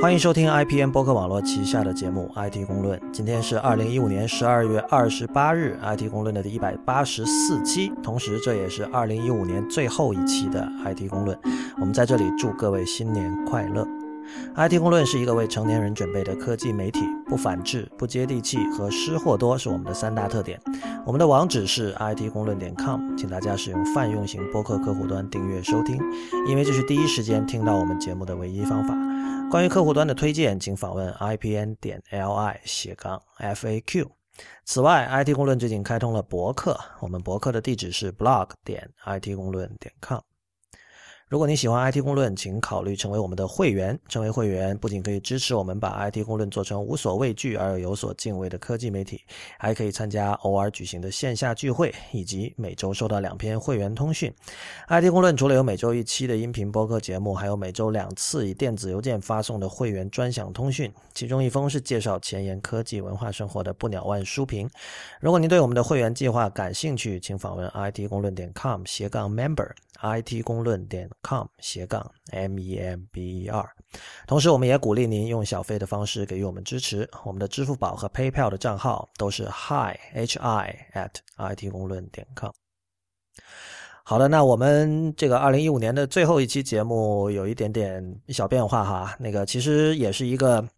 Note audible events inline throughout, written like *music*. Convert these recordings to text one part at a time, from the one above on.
欢迎收听 IPN 播客网络旗下的节目《IT 公论》。今天是二零一五年十二月二十八日，《IT 公论》的第一百八十四期，同时这也是二零一五年最后一期的《IT 公论》。我们在这里祝各位新年快乐。IT 公论是一个为成年人准备的科技媒体，不反制、不接地气和失货多是我们的三大特点。我们的网址是 IT 公论点 com，请大家使用泛用型播客客户端订阅收听，因为这是第一时间听到我们节目的唯一方法。关于客户端的推荐，请访问 IPN 点 LI 斜杠 FAQ。此外，IT 公论最近开通了博客，我们博客的地址是 blog 点 IT 公论点 com。如果你喜欢 IT 公论，请考虑成为我们的会员。成为会员不仅可以支持我们把 IT 公论做成无所畏惧而又有所敬畏的科技媒体，还可以参加偶尔举行的线下聚会，以及每周收到两篇会员通讯。IT 公论除了有每周一期的音频播客节目，还有每周两次以电子邮件发送的会员专享通讯，其中一封是介绍前沿科技文化生活的不鸟万书评。如果您对我们的会员计划感兴趣，请访问 IT 公论点 com 斜杠 member。it 公论点 com 斜杠 m e m b e r，同时我们也鼓励您用小费的方式给予我们支持。我们的支付宝和 PayPal 的账号都是 hi h i at it 公论点 com。好的，那我们这个二零一五年的最后一期节目有一点点小变化哈，那个其实也是一个。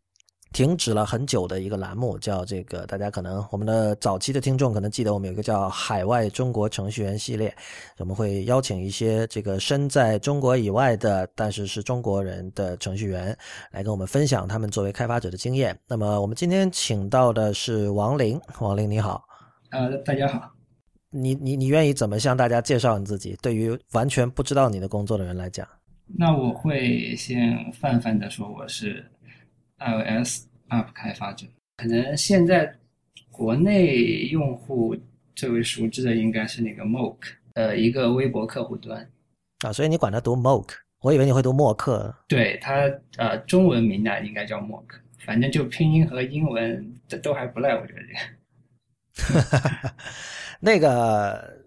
停止了很久的一个栏目，叫这个，大家可能我们的早期的听众可能记得，我们有一个叫“海外中国程序员”系列，我们会邀请一些这个身在中国以外的，但是是中国人的程序员来跟我们分享他们作为开发者的经验。那么我们今天请到的是王林，王林你好，呃，大家好，你你你愿意怎么向大家介绍你自己？对于完全不知道你的工作的人来讲，那我会先泛泛的说，我是。iOS App 开发者，可能现在国内用户最为熟知的应该是那个 Moke，呃，一个微博客户端啊，所以你管它读 Moke，我以为你会读默克。对它，呃，中文名呢应该叫 Mock，反正就拼音和英文这都还不赖，我觉得这个。*laughs* 那个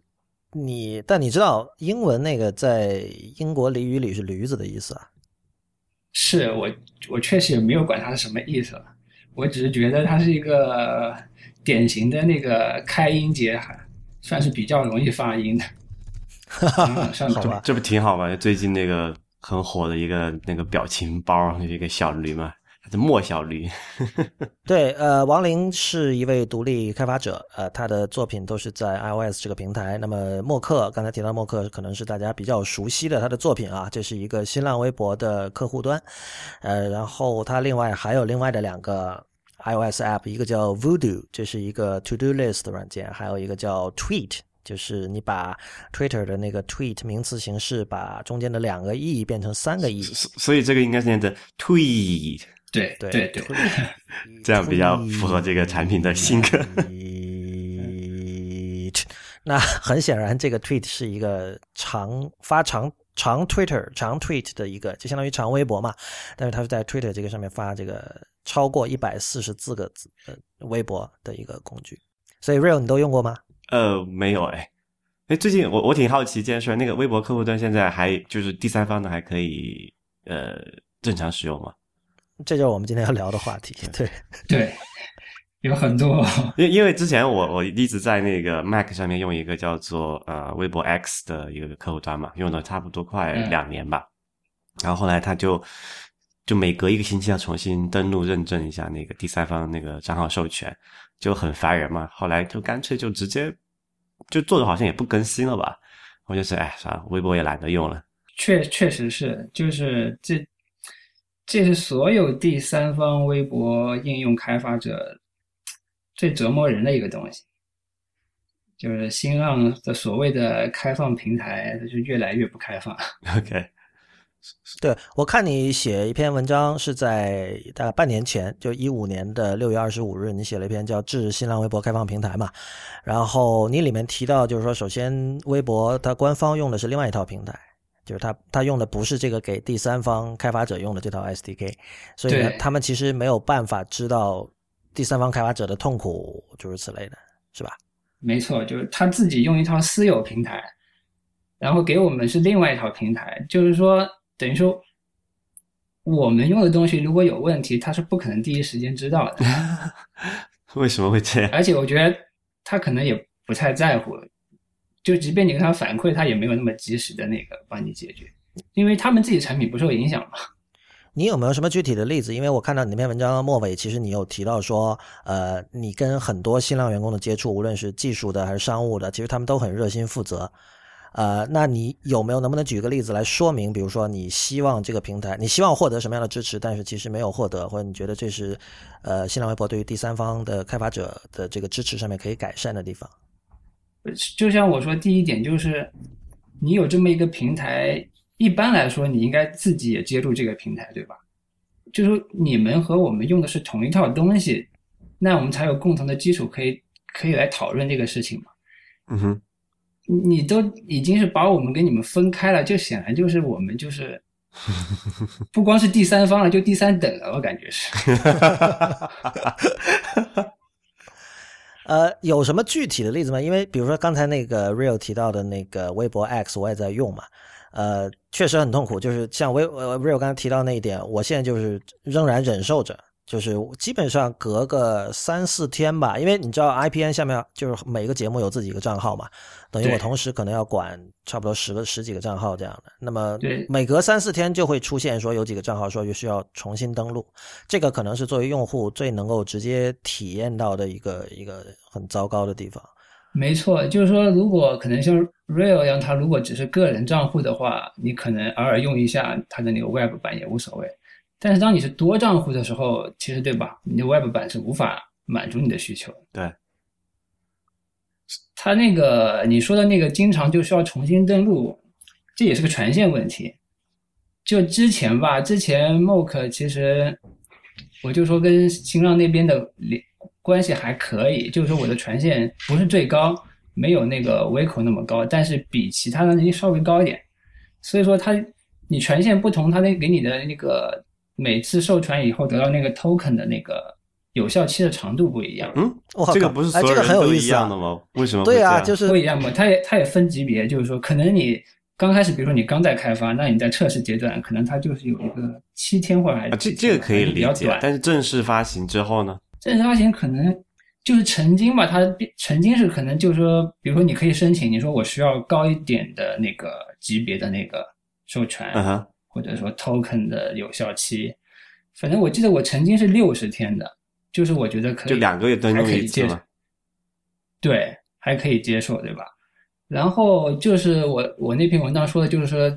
你，但你知道英文那个在英国俚语里是驴子的意思啊？是我，我确实也没有管它是什么意思，我只是觉得它是一个典型的那个开音节，还算是比较容易发音的。*laughs* 好吧，这不挺好吗？最近那个很火的一个那个表情包，一个小驴嘛。莫小驴，*laughs* 对，呃，王林是一位独立开发者，呃，他的作品都是在 iOS 这个平台。那么默克，刚才提到默克，可能是大家比较熟悉的他的作品啊，这是一个新浪微博的客户端，呃，然后他另外还有另外的两个 iOS app，一个叫 Voodoo，这是一个 To Do List 的软件，还有一个叫 Tweet，就是你把 Twitter 的那个 Tweet 名词形式，把中间的两个 e 变成三个 e，所以这个应该是念的 Tweet。对对对，*laughs* 这样比较符合这个产品的性格。那很显然，这个 tweet 是一个长发长长 Twitter 长 tweet 的一个，就相当于长微博嘛。但是它是在 Twitter 这个上面发这个超过一百四十字个字呃微博的一个工具。所以 Real 你都用过吗？呃，没有哎。哎，最近我我挺好奇一件事，那个微博客户端现在还就是第三方的还可以呃正常使用吗？这就是我们今天要聊的话题。对对，有很多。因因为之前我我一直在那个 Mac 上面用一个叫做呃微博 X 的一个客户端嘛，用了差不多快两年吧。然后后来他就就每隔一个星期要重新登录认证一下那个第三方那个账号授权，就很烦人嘛。后来就干脆就直接就做的好像也不更新了吧。我就是哎算了，微博也懒得用了。确确实是，就是这。这是所有第三方微博应用开发者最折磨人的一个东西，就是新浪的所谓的开放平台，它就越来越不开放。*laughs* OK，*laughs* 对我看你写一篇文章是在大概半年前，就一五年的六月二十五日，你写了一篇叫《致新浪微博开放平台》嘛，然后你里面提到，就是说，首先微博它官方用的是另外一套平台。就是他，他用的不是这个给第三方开发者用的这套 SDK，所以呢，他们其实没有办法知道第三方开发者的痛苦，诸如此类的，是吧？没错，就是他自己用一套私有平台，然后给我们是另外一套平台，就是说，等于说，我们用的东西如果有问题，他是不可能第一时间知道的。*laughs* 为什么会这样？而且我觉得他可能也不太在乎，就即便你跟他反馈，他也没有那么及时的那个帮你解决，因为他们自己产品不受影响嘛。你有没有什么具体的例子？因为我看到你那篇文章末尾，其实你有提到说，呃，你跟很多新浪员工的接触，无论是技术的还是商务的，其实他们都很热心负责。呃，那你有没有能不能举个例子来说明？比如说，你希望这个平台，你希望获得什么样的支持，但是其实没有获得，或者你觉得这是呃新浪微博对于第三方的开发者的这个支持上面可以改善的地方？就像我说，第一点就是你有这么一个平台，一般来说你应该自己也接入这个平台，对吧？就是你们和我们用的是同一套东西，那我们才有共同的基础，可以可以来讨论这个事情嘛。嗯哼。你都已经是把我们跟你们分开了，就显然就是我们就是 *laughs* 不光是第三方了，就第三等了，我感觉是。*laughs* 呃，有什么具体的例子吗？因为比如说刚才那个 Real 提到的那个微博 X，我也在用嘛，呃，确实很痛苦。就是像微呃 Real 刚才提到那一点，我现在就是仍然忍受着。就是基本上隔个三四天吧，因为你知道 IPN 下面就是每个节目有自己一个账号嘛，等于我同时可能要管差不多十个十几个账号这样的。那么每隔三四天就会出现说有几个账号说需要重新登录，这个可能是作为用户最能够直接体验到的一个一个很糟糕的地方。没错，就是说如果可能像 Real 一样，他如果只是个人账户的话，你可能偶尔用一下他的那个 Web 版也无所谓。但是当你是多账户的时候，其实对吧？你的 Web 版是无法满足你的需求。对，他那个你说的那个经常就需要重新登录，这也是个权限问题。就之前吧，之前 Mock 其实我就说跟新浪那边的联关系还可以，就是说我的权限不是最高，没有那个口那么高，但是比其他的那些稍微高一点。所以说他你权限不同，他那给你的那个。每次授权以后得到那个 token 的那个有效期的长度不一样。嗯，这个不是所有人都一样的吗？为什么？对啊，就是不一样嘛。它也它也分级别，就是说，可能你刚开始，比如说你刚在开发，那你在测试阶段，可能它就是有一个七天或者还这这个可以理解。但是正式发行之后呢？正式发行可能就是曾经吧，它曾经是可能就是说，比如说你可以申请，你说我需要高一点的那个级别的那个授权。嗯哼。或者说 token 的有效期，反正我记得我曾经是六十天的，就是我觉得可以，就两个月登录一次嘛。对，还可以接受，对吧？然后就是我我那篇文章说的，就是说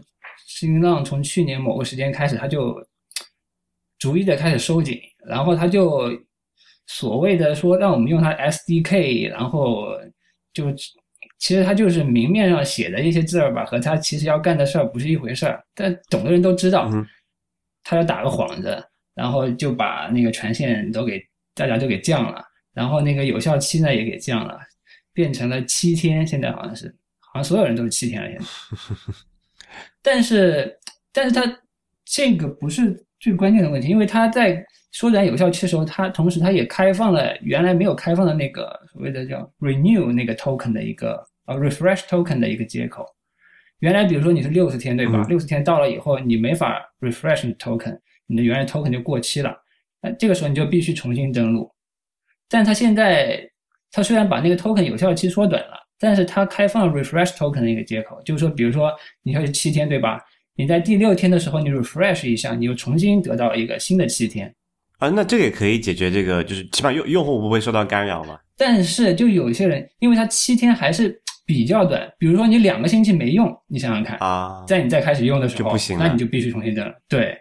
新浪从去年某个时间开始，它就逐一的开始收紧，然后它就所谓的说让我们用它 SDK，然后就。其实他就是明面上写的一些字儿吧，和他其实要干的事儿不是一回事儿。但懂的人都知道，他要打个幌子，然后就把那个权限都给大家都给降了，然后那个有效期呢也给降了，变成了七天。现在好像是，好像所有人都是七天了。现在，*laughs* 但是，但是他这个不是最关键的问题，因为他在缩短有效期的时候，他同时他也开放了原来没有开放的那个所谓的叫 renew 那个 token 的一个。呃，refresh token 的一个接口，原来比如说你是六十天对吧？六十天到了以后，你没法 refresh token，你的原来 token 就过期了。那这个时候你就必须重新登录。但它现在，它虽然把那个 token 有效期缩短了，但是它开放了 refresh token 的一个接口，就是说，比如说你要是七天对吧？你在第六天的时候你 refresh 一下，你又重新得到一个新的七天。啊，那这个也可以解决这个，就是起码用用户不会受到干扰嘛。但是就有些人，因为他七天还是。比较短，比如说你两个星期没用，你想想看啊，在你再开始用的时候，就不行，那你就必须重新登。对，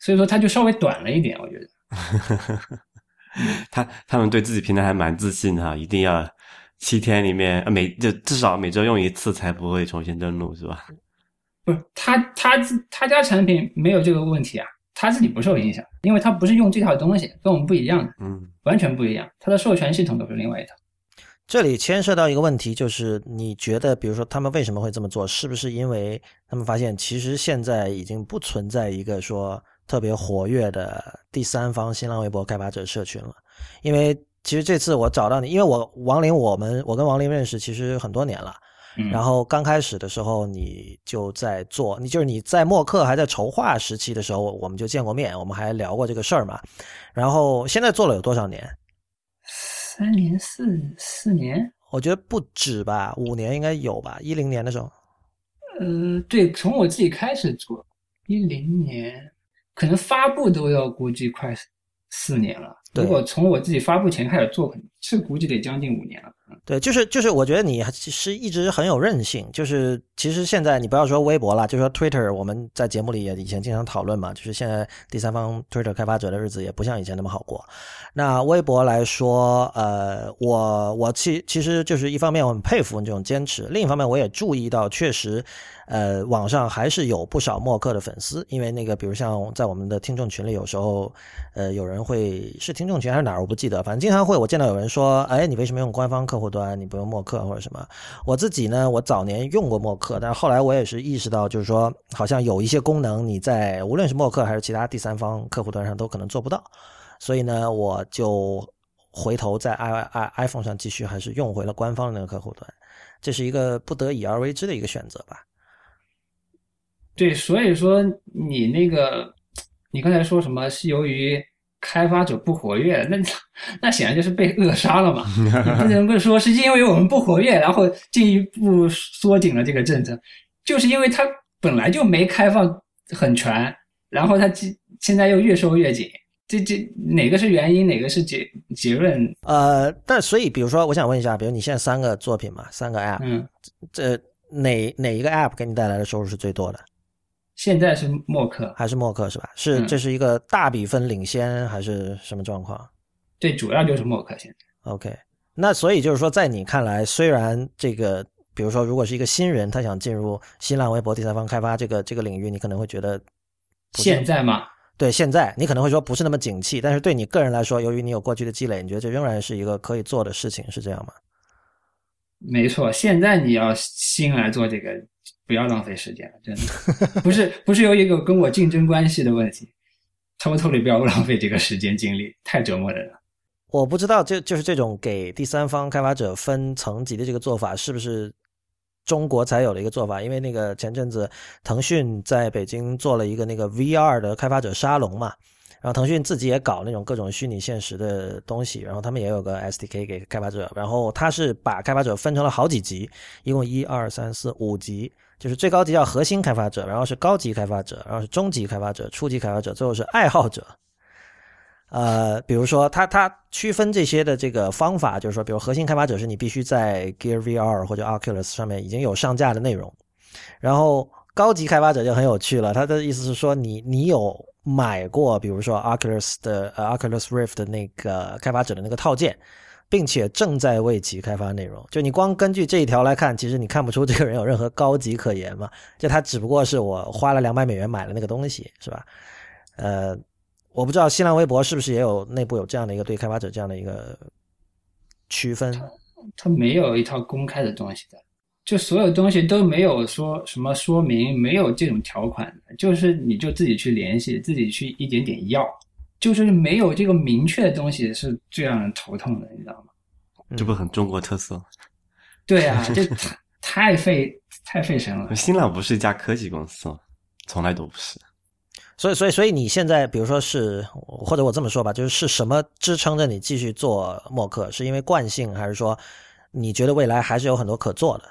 所以说它就稍微短了一点，我觉得。*laughs* 他他们对自己平台还蛮自信的哈，一定要七天里面每就至少每周用一次才不会重新登录，是吧？不是，他他自他家产品没有这个问题啊，他自己不受影响，因为他不是用这套东西，跟我们不一样的，嗯，完全不一样，他的授权系统都是另外一套。这里牵涉到一个问题，就是你觉得，比如说他们为什么会这么做？是不是因为他们发现，其实现在已经不存在一个说特别活跃的第三方新浪微博开发者社群了？因为其实这次我找到你，因为我王林，我们我跟王林认识其实很多年了，然后刚开始的时候你就在做，你就是你在默克还在筹划时期的时候，我们就见过面，我们还聊过这个事儿嘛。然后现在做了有多少年？三年四四年？我觉得不止吧，五年应该有吧。一零年的时候，呃，对，从我自己开始做，一零年可能发布都要估计快四年了。如果从我自己发布前开始做，是估计得将近五年了。对，就是就是，我觉得你是一直很有韧性。就是其实现在你不要说微博了，就说 Twitter，我们在节目里也以前经常讨论嘛。就是现在第三方 Twitter 开发者的日子也不像以前那么好过。那微博来说，呃，我我其其实就是一方面我很佩服你这种坚持，另一方面我也注意到，确实，呃，网上还是有不少默克的粉丝。因为那个，比如像在我们的听众群里，有时候，呃，有人会是听众群还是哪儿，我不记得，反正经常会我见到有人说，哎，你为什么用官方客户端？你不用默克或者什么？我自己呢，我早年用过默克，但是后来我也是意识到，就是说，好像有一些功能你在无论是默克还是其他第三方客户端上都可能做不到，所以呢，我就回头在 i i iPhone 上继续还是用回了官方的那个客户端，这是一个不得已而为之的一个选择吧。对，所以说你那个，你刚才说什么是由于？开发者不活跃，那 *laughs* 那显然就是被扼杀了嘛？*laughs* 不能不说是因为我们不活跃，然后进一步缩紧了这个政策，就是因为它本来就没开放很全，然后它现现在又越收越紧，这这哪个是原因，哪个是结结论？呃，但所以比如说，我想问一下，比如你现在三个作品嘛，三个 App，嗯，这哪哪一个 App 给你带来的收入是最多的？现在是默克，还是默克是吧？是这是一个大比分领先还是什么状况？对，主要就是默克现在。OK，那所以就是说，在你看来，虽然这个，比如说，如果是一个新人，他想进入新浪微博第三方开发这个这个领域，你可能会觉得现在吗？对，现在你可能会说不是那么景气，但是对你个人来说，由于你有过去的积累，你觉得这仍然是一个可以做的事情，是这样吗？没错，现在你要新来做这个。不要浪费时间了，真的不是不是有一个跟我竞争关系的问题，偷偷的不要浪费这个时间精力，太折磨人了。我不知道，就就是这种给第三方开发者分层级的这个做法，是不是中国才有的一个做法？因为那个前阵子腾讯在北京做了一个那个 VR 的开发者沙龙嘛。然后腾讯自己也搞那种各种虚拟现实的东西，然后他们也有个 SDK 给开发者，然后他是把开发者分成了好几级，一共一二三四五级，就是最高级叫核心开发者，然后是高级开发者，然后是中级开发者、初级开发者，最后是爱好者。呃，比如说他他区分这些的这个方法，就是说，比如核心开发者是你必须在 Gear VR 或者 Oculus 上面已经有上架的内容，然后高级开发者就很有趣了，他的意思是说你你有。买过，比如说 Oculus 的呃 Oculus Rift 的那个开发者的那个套件，并且正在为其开发内容。就你光根据这一条来看，其实你看不出这个人有任何高级可言嘛？就他只不过是我花了两百美元买了那个东西，是吧？呃，我不知道新浪微博是不是也有内部有这样的一个对开发者这样的一个区分？他没有一套公开的东西的。就所有东西都没有说什么说明，没有这种条款，就是你就自己去联系，自己去一点点要，就是没有这个明确的东西是最让人头痛的，你知道吗？这不很中国特色？对啊，这太 *laughs* 太费太费神了。新浪不是一家科技公司，从来都不是。所以，所以，所以你现在，比如说是，或者我这么说吧，就是是什么支撑着你继续做默克？是因为惯性，还是说你觉得未来还是有很多可做的？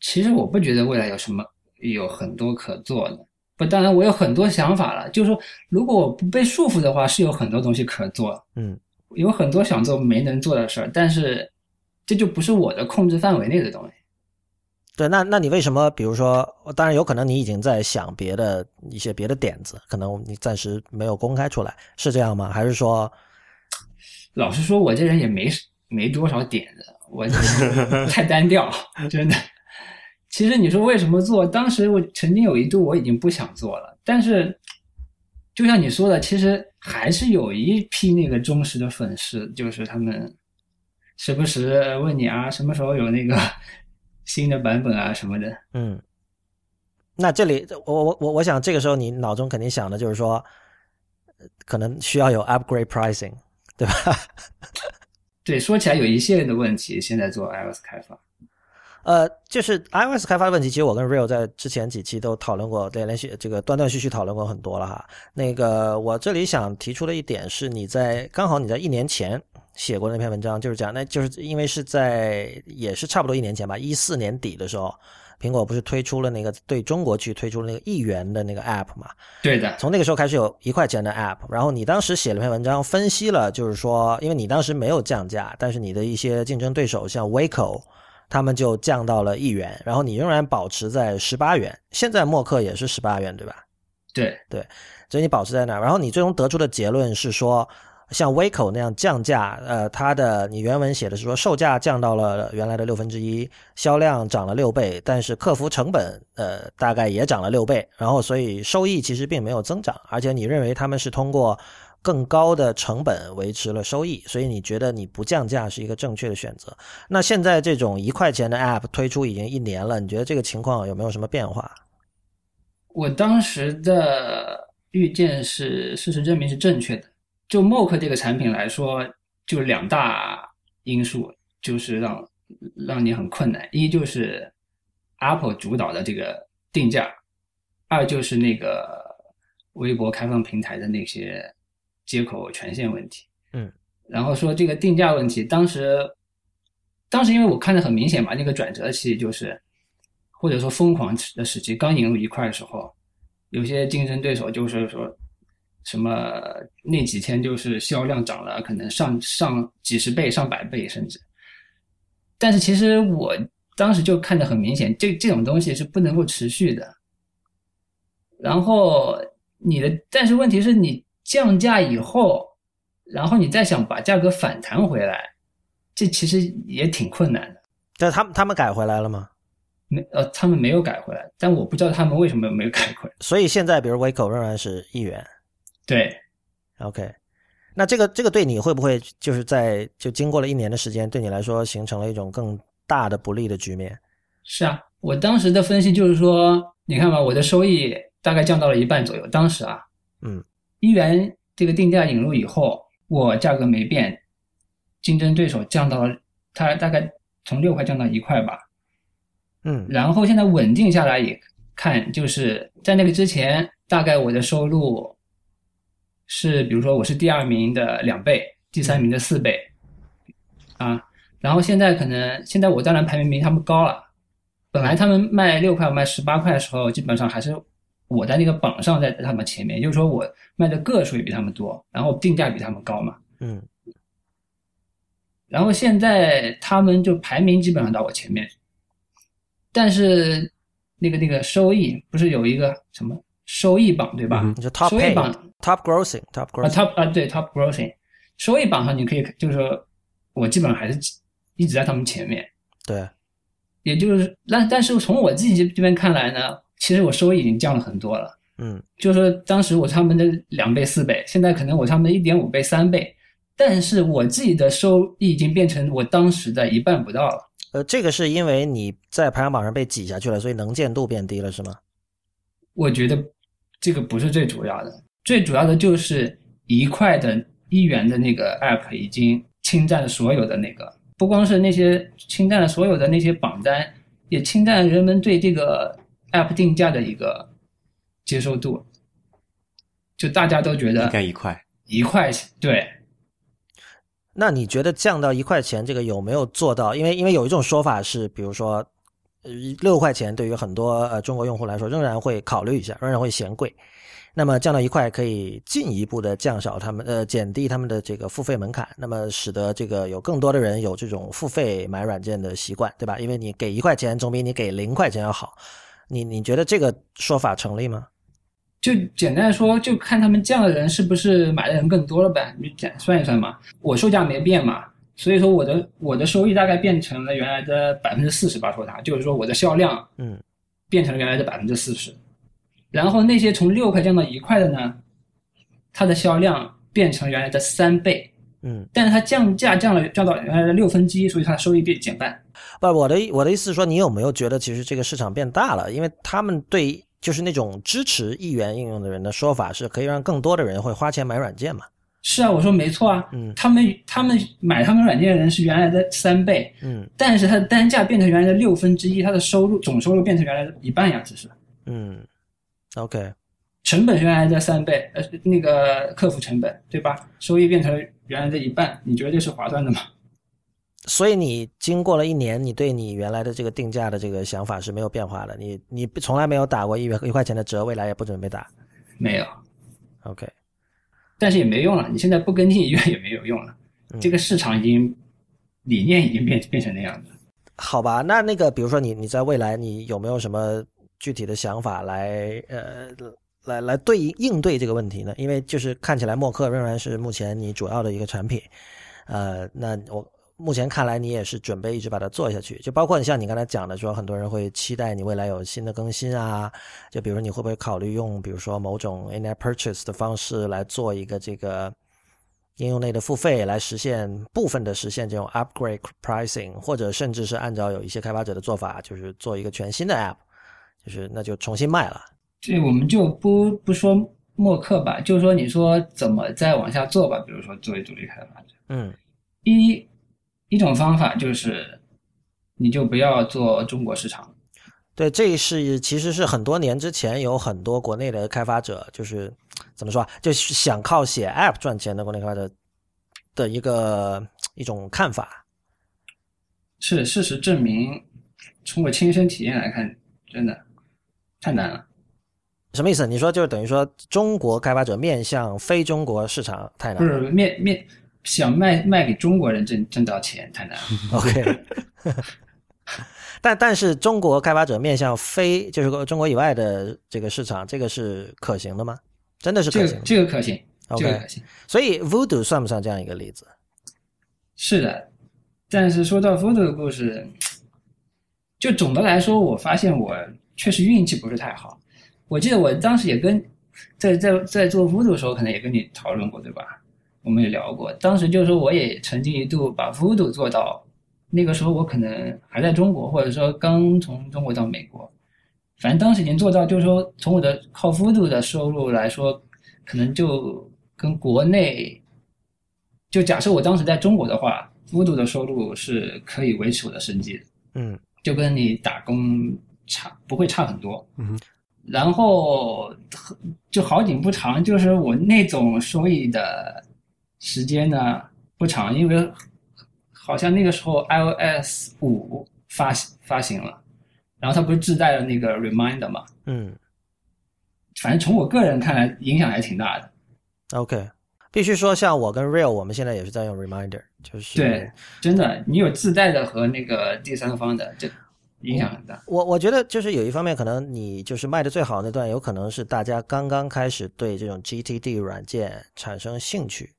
其实我不觉得未来有什么有很多可做的，不，当然我有很多想法了。就是说，如果我不被束缚的话，是有很多东西可做。嗯，有很多想做没能做的事儿，但是这就不是我的控制范围内的东西。对，那那你为什么？比如说，当然有可能你已经在想别的一些别的点子，可能你暂时没有公开出来，是这样吗？还是说，老实说，我这人也没没多少点子，我 *laughs* 太单调，真的。其实你说为什么做？当时我曾经有一度我已经不想做了，但是就像你说的，其实还是有一批那个忠实的粉丝，就是他们时不时问你啊，什么时候有那个 *laughs* 新的版本啊什么的。嗯，那这里我我我我想这个时候你脑中肯定想的就是说，可能需要有 upgrade pricing，对吧？*laughs* 对，说起来有一系列的问题，现在做 iOS 开发。呃，就是 iOS 开发的问题，其实我跟 Real 在之前几期都讨论过，对，连续这个断断续续讨论过很多了哈。那个我这里想提出的一点是，你在刚好你在一年前写过那篇文章，就是讲，那就是因为是在也是差不多一年前吧，一四年底的时候，苹果不是推出了那个对中国区推出了那个一元的那个 App 嘛？对的，从那个时候开始有一块钱的 App，然后你当时写了篇文章分析了，就是说，因为你当时没有降价，但是你的一些竞争对手像 Waco。他们就降到了一元，然后你仍然保持在十八元。现在默克也是十八元，对吧？对对，所以你保持在那儿。然后你最终得出的结论是说，像 Waco 那样降价，呃，它的你原文写的是说售价降到了原来的六分之一，销量涨了六倍，但是客服成本呃大概也涨了六倍，然后所以收益其实并没有增长，而且你认为他们是通过。更高的成本维持了收益，所以你觉得你不降价是一个正确的选择。那现在这种一块钱的 App 推出已经一年了，你觉得这个情况有没有什么变化？我当时的预见是，事实证明是正确的。就 Mock 这个产品来说，就两大因素，就是让让你很困难。一就是 Apple 主导的这个定价，二就是那个微博开放平台的那些。接口权限问题，嗯，然后说这个定价问题，当时，当时因为我看的很明显嘛，那个转折期就是，或者说疯狂的时期，刚引入一块的时候，有些竞争对手就是说，什么那几天就是销量涨了，可能上上几十倍、上百倍甚至，但是其实我当时就看得很明显，这这种东西是不能够持续的。然后你的，但是问题是你。降价以后，然后你再想把价格反弹回来，这其实也挺困难的。但他们他们改回来了吗？没，呃，他们没有改回来。但我不知道他们为什么没有改回来。*laughs* 所以现在，比如 Vico 仍然是一元。对，OK。那这个这个对你会不会就是在就经过了一年的时间，对你来说形成了一种更大的不利的局面？是啊，我当时的分析就是说，你看吧，我的收益大概降到了一半左右。当时啊，嗯。一元这个定价引入以后，我价格没变，竞争对手降到了，它大概从六块降到一块吧，嗯，然后现在稳定下来也看，就是在那个之前，大概我的收入是，比如说我是第二名的两倍，第三名的四倍，啊，然后现在可能现在我当然排名比他们高了，本来他们卖六块，我卖十八块的时候，基本上还是。我在那个榜上在他们前面，也就是说我卖的个数也比他们多，然后定价比他们高嘛。嗯。然后现在他们就排名基本上到我前面，但是那个那个收益不是有一个什么收益榜对吧？就 top 收益榜 top grossing，top grossing 啊 top 啊对 top grossing，收益榜上你可以就是说我基本上还是一直在他们前面。对。也就是那但是从我自己这这边看来呢。其实我收益已经降了很多了，嗯，就是说当时我他们的两倍四倍，现在可能我他们的一点五倍三倍，但是我自己的收益已经变成我当时的一半不到了。呃，这个是因为你在排行榜上被挤下去了，所以能见度变低了，是吗？我觉得这个不是最主要的，最主要的就是一块的一元的那个 app 已经侵占了所有的那个，不光是那些侵占了所有的那些榜单，也侵占了人们对这个。App 定价的一个接受度，就大家都觉得应该一块一块钱。对，那你觉得降到一块钱这个有没有做到？因为因为有一种说法是，比如说六块钱对于很多呃中国用户来说仍然会考虑一下，仍然会嫌贵。那么降到一块可以进一步的降少他们呃减低他们的这个付费门槛，那么使得这个有更多的人有这种付费买软件的习惯，对吧？因为你给一块钱总比你给零块钱要好。你你觉得这个说法成立吗？就简单说，就看他们降的人是不是买的人更多了呗？你简算一算嘛。我售价没变嘛，所以说我的我的收益大概变成了原来的百分之四十吧。说它就是说我的销量嗯变成了原来的百分之四十，然后那些从六块降到一块的呢，它的销量变成原来的三倍嗯，但是它降价降了降到原来的六分之一，所以它的收益变减半。不，我的我的意思是说，你有没有觉得其实这个市场变大了？因为他们对就是那种支持一元应用的人的说法是，可以让更多的人会花钱买软件嘛？是啊，我说没错啊，嗯他们他们买他们软件的人是原来的三倍，嗯但是他的单价变成原来的六分之一，它的收入总收入变成原来的一半呀，只是嗯，OK，成本是原来的三倍，呃，那个客服成本对吧？收益变成原来的一半，你觉得这是划算的吗？所以你经过了一年，你对你原来的这个定价的这个想法是没有变化的，你你从来没有打过一元一块钱的折，未来也不准备打。没有，OK，但是也没用了，你现在不跟进医院也没有用了，嗯这个市场已经理念已经变变成那样子。好吧，那那个比如说你你在未来你有没有什么具体的想法来呃来来对应应对这个问题呢？因为就是看起来默克仍然是目前你主要的一个产品，呃，那我目前看来你也是准备一直把它做下去，就包括你像你刚才讲的说，很多人会期待你未来有新的更新啊，就比如你会不会考虑用比如说某种 in-app purchase 的方式来做一个这个。应用内的付费来实现部分的实现这种 upgrade pricing，或者甚至是按照有一些开发者的做法，就是做一个全新的 app，就是那就重新卖了。这我们就不不说默克吧，就是说你说怎么再往下做吧，比如说作为独立开发者，嗯一一种方法就是你就不要做中国市场，对，这是其实是很多年之前有很多国内的开发者，就是怎么说啊，就是想靠写 app 赚钱的国内开发者的一个一种看法。是事实证明，从我亲身体验来看，真的太难了。什么意思？你说就是等于说中国开发者面向非中国市场太难了。是面面想卖卖给中国人挣挣到钱太难了。*laughs* OK，*laughs* 但但是中国开发者面向非就是说中国以外的这个市场，这个是可行的吗？真的是这个可行的。这个可行，这个可行，所以 Voodoo 算不算这样一个例子？是的。但是说到 Voodoo 的故事，就总的来说，我发现我确实运气不是太好。我记得我当时也跟在在在做 Voodoo 的时候，可能也跟你讨论过，对吧？我们也聊过，当时就是说我也曾经一度把 Voodoo 做到，那个时候我可能还在中国，或者说刚从中国到美国，反正当时已经做到，就是说从我的靠 Voodoo 的收入来说，可能就跟国内，就假设我当时在中国的话，Voodoo 的收入是可以维持我的生计的。嗯就跟你打工差不会差很多。嗯然后就好景不长，就是我那种收益的时间呢不长，因为好像那个时候 iOS 五发发行了，然后它不是自带了那个 Reminder 嘛，嗯反正从我个人看来影响还挺大的。，OK，必须说，像我跟 Real，我们现在也是在用 Reminder，就是对，真的，你有自带的和那个第三方的，这影响很大。我我觉得就是有一方面，可能你就是卖的最好那段，有可能是大家刚刚开始对这种 GTD 软件产生兴趣，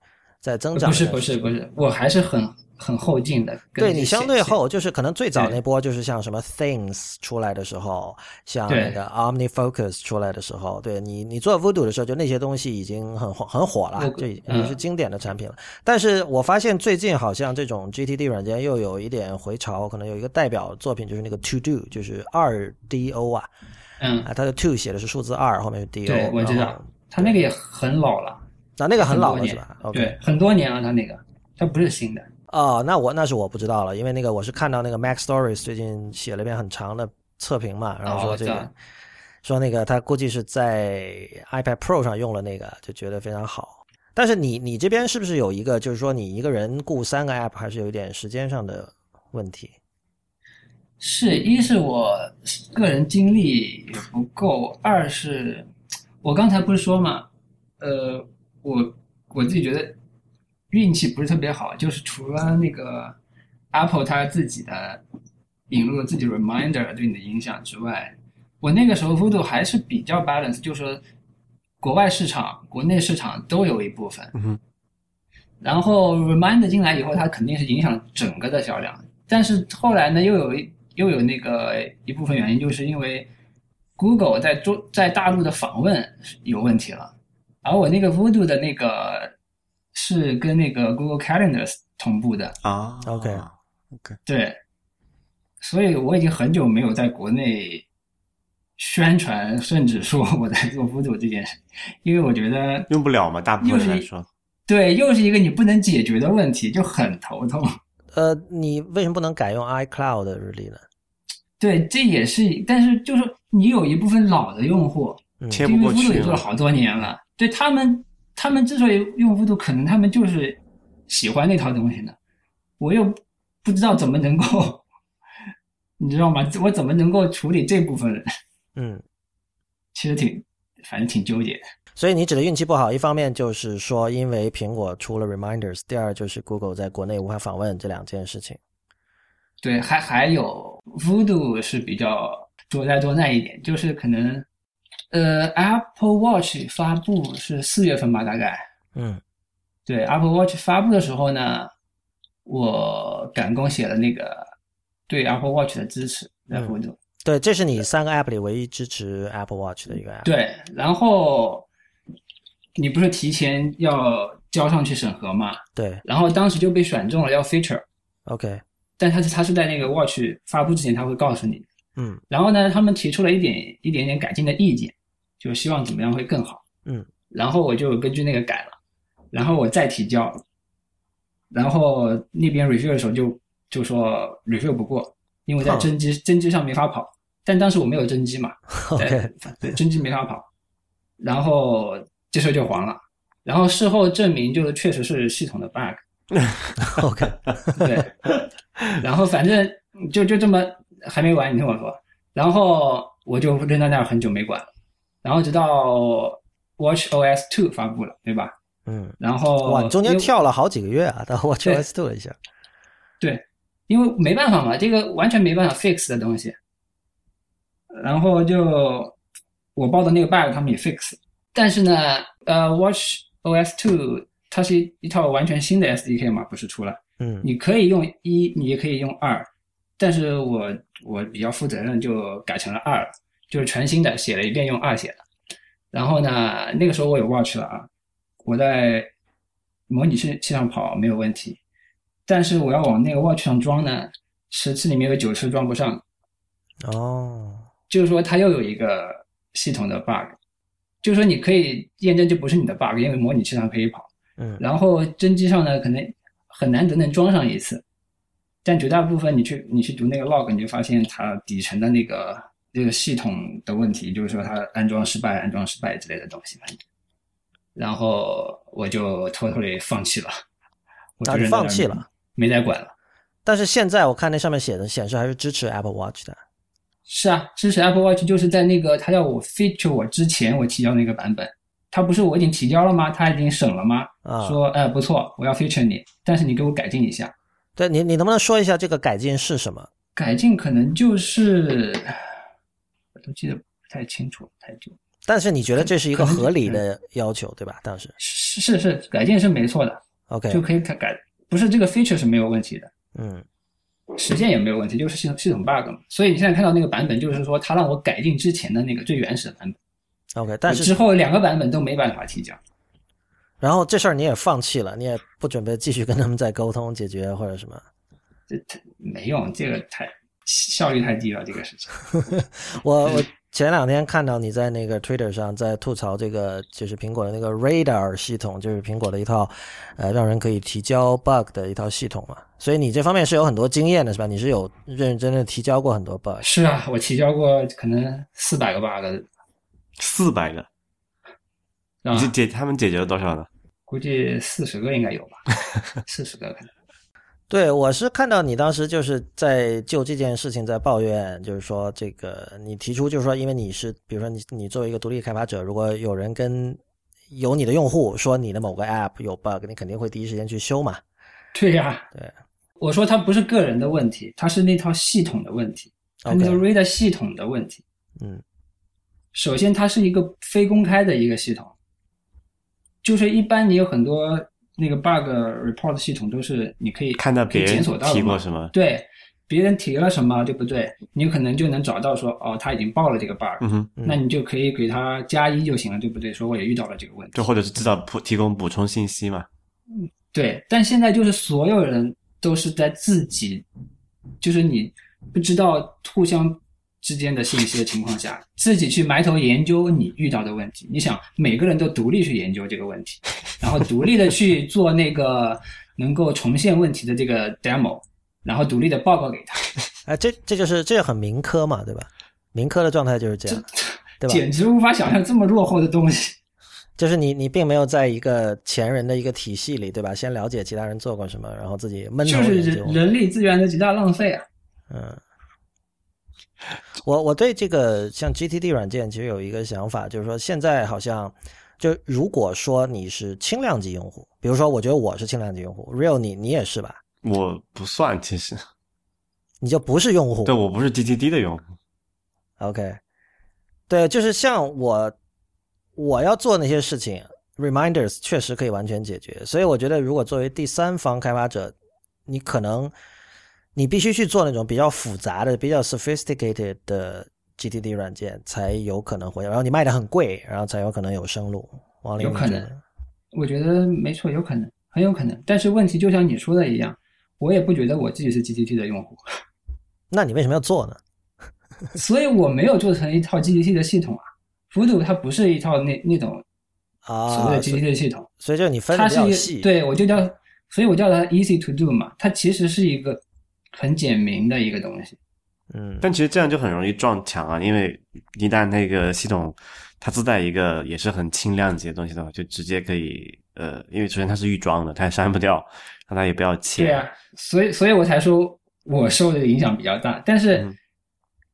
在增长不是。不是不是，我还是很很后进的。对你相对后，就是可能最早那波就是像什么 Things 出来的时候，像对那个 OmniFocus 出来的时候，对你你做 Voodoo 的时候，就那些东西已经很火很火了我，就已经嗯是经典的产品了。但是我发现最近好像这种 GTD 软件又有一点回潮，可能有一个代表作品就是那个 To Do，就是二 DO 啊，嗯，啊，它的 To 写的是数字二，后面是 DO，对，我知道，它那个也很老了，那那个很老了是吧对，很多年了，它那个，它不是新的。哦，那我那是我不知道了，因为那个我是看到那个 Mac Stories 最近写了一篇很长的测评嘛，然后哦说这个、说那个他估计是在 iPad Pro 上用了那个，就觉得非常好。但是你你这边是不是有一个，就是说你一个人雇三个 App 还是有一点时间上的问题？是一是我个人精力也不够，二是我刚才不是说嘛，呃，我我自己觉得运气不是特别好，就是除了那个 Apple 它自己的引入了自己 Reminder 对你的影响之外，我那个时候 Voodoo 还是比较 balance，就是说国外市场、国内市场都有一部分，嗯然后 Reminder 进来以后，它肯定是影响整个的销量。但是后来呢，又有一又有那个一部分原因，就是因为 Google 在中在大陆的访问有问题了，而我那个 Voodoo 的那个是跟那个 Google Calendar 同步的，啊 OK OK，对，所以我已经很久没有在国内宣传，甚至说我在做 Voodoo 这件事，因为我觉得用不了嘛，大部分人来说，对，又是一个你不能解决的问题，就很头痛。呃，你为什么不能改用 iCloud 的日历呢？对，这也是，但是就是你有一部分老的用户，嗯。切不过因为 Voodoo 也做了。好多年了，对他们，他们之所以用 Voodoo，可能他们就是喜欢那套东西呢。我又不知道怎么能够，你知道吗？我怎么能够处理这部分人？嗯，其实挺，反正挺纠结的。所以你指的运气不好，一方面就是说因为苹果出了 Reminders，第二就是 Google 在国内无法访问这两件事情。对，还还有 Voodoo 是比较多灾多难一点，就是可能，呃，Apple Watch 发布是四月份吧，大概。嗯对 Apple Watch 发布的时候呢，我赶工写了那个对 Apple Watch 的支持在嗯。对，这是你三个 App 里唯一支持 Apple Watch 的一个 App。对，然后你不是提前要交上去审核嘛？对然后当时就被选中了要 feature，，OK，但它是它是在那个 Watch 发布之前他会告诉你。嗯然后呢，他们提出了一点一点点改进的意见，就希望怎么样会更好。嗯，然后我就根据那个改了，然后我再提交，然后那边 review 的时候就就说 review 不过，因为在真机真机上没法跑，但当时我没有真机嘛，*laughs* 对对，真机没法跑，然后这事儿就黄了。然后事后证明，就是确实是系统的 bug，OK，*laughs* *laughs* 对，然后反正就就这么还没完，你听我说，然后我就扔在那儿很久没管了，然后直到 Watch OS Two 发布了，对吧？嗯，然后哇，中间跳了好几个月啊，到 Watch OS 2了一下。对，因为没办法嘛，这个完全没办法 fix 的东西，然后就我报的那个 bug 他们也 fix，但是呢，呃，Watch OS Two 它是一套完全新的 SDK 嘛，不是出了。嗯你可以用一，你也可以用二，但是我我比较负责任，就改成了二了，就是全新的写了一遍用二写的。然后呢，那个时候我有 Watch 了啊，我在模拟器器上跑没有问题，但是我要往那个 Watch 上装呢，十次里面有九次装不上，哦，就是说它又有一个系统的 bug，就是说你可以验证这不是你的 bug，因为模拟器上可以跑。嗯然后真机上呢，可能很难得能装上一次，但绝大部分你去你去读那个 log，你就发现它底层的那个这个系统的问题，就是说它安装失败、安装失败之类的东西。然后我就 totally 放弃了，我就放弃了。没再管了。但是现在我看那上面写的显示还是支持 Apple Watch 的。是啊，支持 Apple Watch 就是在那个他要我 feature 我之前我提交那个版本，他不是我已经提交了吗？他已经审了吗？啊说哎不错，我要 feature 你，但是你给我改进一下。对你，你能不能说一下这个改进是什么？改进可能就是我都记得不太清楚，太久。但是你觉得这是一个合理的要求，对吧？当时是是是，改进是没错的，，OK，就可以改改，不是这个 feature 是没有问题的，嗯实现也没有问题，就是系统系统 bug 嘛。所以你现在看到那个版本，就是说他让我改进之前的那个最原始的版本，，OK，但是之后两个版本都没办法提交。然后这事儿你也放弃了，你也不准备继续跟他们再沟通解决或者什么。这太没用，这个太效率太低了，这个事情。*laughs* 我我前两天看到你在那个 Twitter 上在吐槽这个，就是苹果的那个 Radar 系统，就是苹果的一套呃让人可以提交 bug 的一套系统嘛。所以你这方面是有很多经验的，是吧？你是有认认真真的提交过很多 bug。是啊，我提交过可能四百个 bug，四百个，你是解他们解决了多少呢？估计四十个应该有吧，四十个可能。对，我是看到你当时就是在就这件事情在抱怨，就是说这个你提出就是说，因为你是比如说你你作为一个独立开发者，如果有人跟有你的用户说你的某个 app 有 bug，你肯定会第一时间去修嘛。*laughs* 对呀、对，我说它不是个人的问题，它是那套系统的问题，它那个 OK Radar 系统的问题。嗯首先，它是一个非公开的一个系统，就是一般你有很多那个 bug report 系统都是你可以看到别人检索到提过什么？对，别人提了什么，对不对？你可能就能找到说，哦，他已经报了这个 bug，、嗯哼，那你就可以给他加一就行了，对不对？说我也遇到了这个问题就。或者是知道补提供补充信息嘛。嗯对，但现在就是所有人都是在自己，就是你不知道互相之间的信息的情况下，自己去埋头研究你遇到的问题。你想，每个人都独立去研究这个问题，然后独立的去做那个能够重现问题的这个 demo，然后独立的报告给他。*laughs* 哎，这这就是这很民科嘛，对吧？民科的状态就是这样，对吧？*laughs* 简直无法想象这么落后的东西。就是你，你并没有在一个前人的一个体系里，对吧？先了解其他人做过什么，然后自己闷头就是。人人力资源的极大浪费啊！嗯，*laughs* 我我对这个像 GTD 软件其实有一个想法，就是说现在好像就如果说你是轻量级用户，比如说我觉得我是轻量级用户，Real 你你也是吧？我不算，其实你就不是用户。对我不是 GTD 的用户。OK，对，就是像我我要做那些事情，reminders 确实可以完全解决。所以我觉得，如果作为第三方开发者，你可能你必须去做那种比较复杂的、比较 sophisticated 的 GTD 软件，才有可能活下。然后你卖的很贵，然后才有可能有生路。王林，有可能我觉得没错，有可能，很有可能。但是问题就像你说的一样，我也不觉得我自己是 GTT 的用户，*laughs* 那你为什么要做呢？*laughs* 所以我没有做成一套 GTT 的系统啊。Voodoo 它不是一套那那种啊，所谓的 GTT 的系统，所以就你分的它是对我就叫，所以我叫它 Easy to Do 嘛。它其实是一个很简明的一个东西。嗯，但其实这样就很容易撞墙啊，因为一旦那个系统它自带一个也是很轻量级的东西的话，就直接可以呃，因为首先它是预装的，它也删不掉，那它也不要钱。对啊，所以所以我才说我受的影响比较大，但是嗯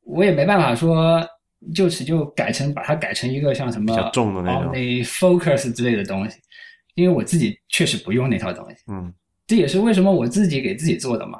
我也没办法说就此就改成把它改成一个像什么比较重的那种 OmniFocus 之类的东西，因为我自己确实不用那套东西，嗯这也是为什么我自己给自己做的嘛。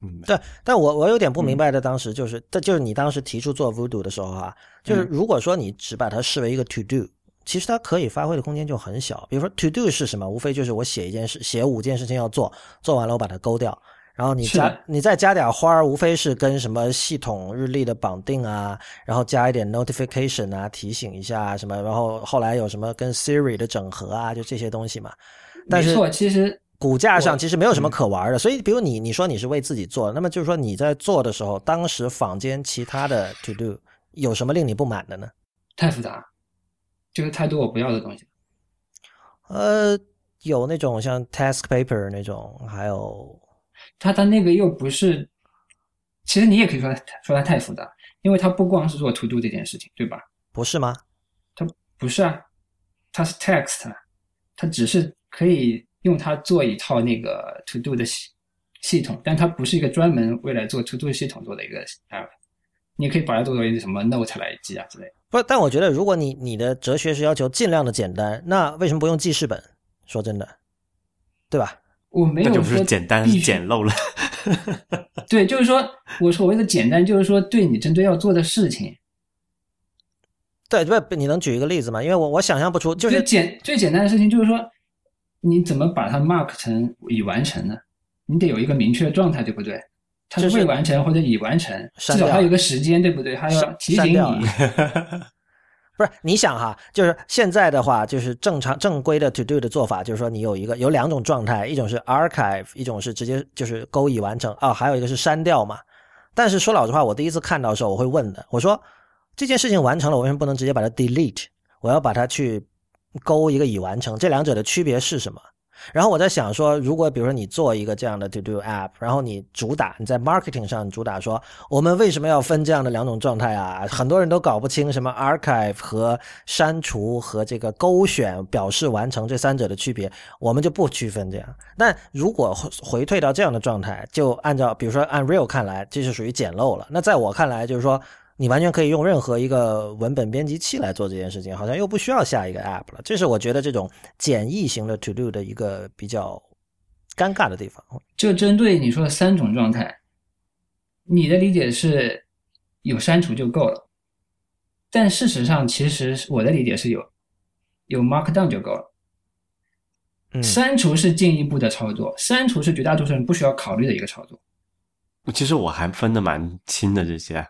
嗯，对，但我我有点不明白的，当时就是，这就是你当时提出做 Voodoo 的时候啊，就是嗯如果说你只把它视为一个 To Do，其实它可以发挥的空间就很小。比如说 To Do 是什么？无非就是我写一件事，写五件事情要做，做完了我把它勾掉，然后你加你再加点花儿，无非是跟什么系统日历的绑定啊，然后加一点 notification 啊，提醒一下啊什么，然后后来有什么跟 Siri 的整合啊，就这些东西嘛。但是没错，其实骨架上其实没有什么可玩的，所以比如你你说你是为自己做，那么就是说你在做的时候，当时坊间其他的 to do 有什么令你不满的呢？太复杂，就是太多我不要的东西。呃，有那种像 task paper 那种，还有它它那个又不是，其实你也可以说它说它太复杂，因为它不光是做 to do 这件事情，对吧？不是吗？它不是啊，它是 text，它只是可以用它做一套那个 to do 的系系统，但它不是一个专门为了做 to do 系统做的一个 app。你可以把它作为什么 note 来记啊之类的。不，但我觉得如果你你的哲学是要求尽量的简单，那为什么不用记事本？说真的，对吧？我没那就不有说是简单，简陋了。*laughs* 对，就是说我所谓的简单，就是说对你针对要做的事情，对，不，你能举一个例子吗？因为我我想象不出，就是简最简单的事情就是说，你怎么把它 mark 成已完成呢？你得有一个明确的状态，对不对？它是是未完成或者已完成，至少它有个时间，对不对？它要提醒你。*laughs* 不是你想哈，就是现在的话，就是正常正规的 to do 的做法，就是说你有一个有两种状态，一种是 archive，一种是直接就是勾已完成啊、还有一个是删掉嘛。但是说老实话，我第一次看到的时候，我会问的，我说这件事情完成了，我为什么不能直接把它 delete？我要把它去勾一个已完成，这两者的区别是什么？然后我在想说，如果比如说你做一个这样的 to do app，然后你主打你在 marketing 上主打说，我们为什么要分这样的两种状态啊？很多人都搞不清什么 archive 和删除和这个勾选表示完成这三者的区别，我们就不区分这样。但如果回回退到这样的状态，就按照比如说按 real 看来，这是属于简陋了。那在我看来，就是说。你完全可以用任何一个文本编辑器来做这件事情，好像又不需要下一个 app 了。这是我觉得这种简易型的 to do 的一个比较尴尬的地方。就针对你说的三种状态，你的理解是有删除就够了，但事实上，其实我的理解是有有 markdown 就够了。嗯，删除是进一步的操作，删除是绝大多数人不需要考虑的一个操作。其实我还分的蛮清的，这些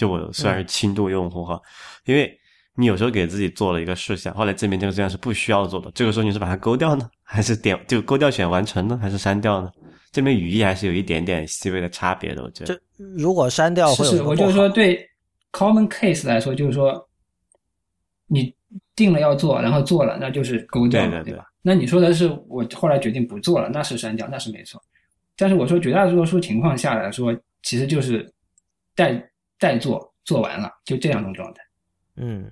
就我虽然是轻度用户哈，因为你有时候给自己做了一个事项，后来证明这个事项是不需要做的，这个时候你是把它勾掉呢，还是点就勾掉选完成呢，还是删掉呢？这边语义还是有一点点细微的差别的，我觉得。这如果删掉会有是是，我就说对 common case 来说，就是说你定了要做，然后做了，那就是勾掉了，对对对吧？那你说的是我后来决定不做了，那是删掉，那是没错。但是我说绝大多数情况下来说，其实就是待待做，做完了就这两种状态。嗯，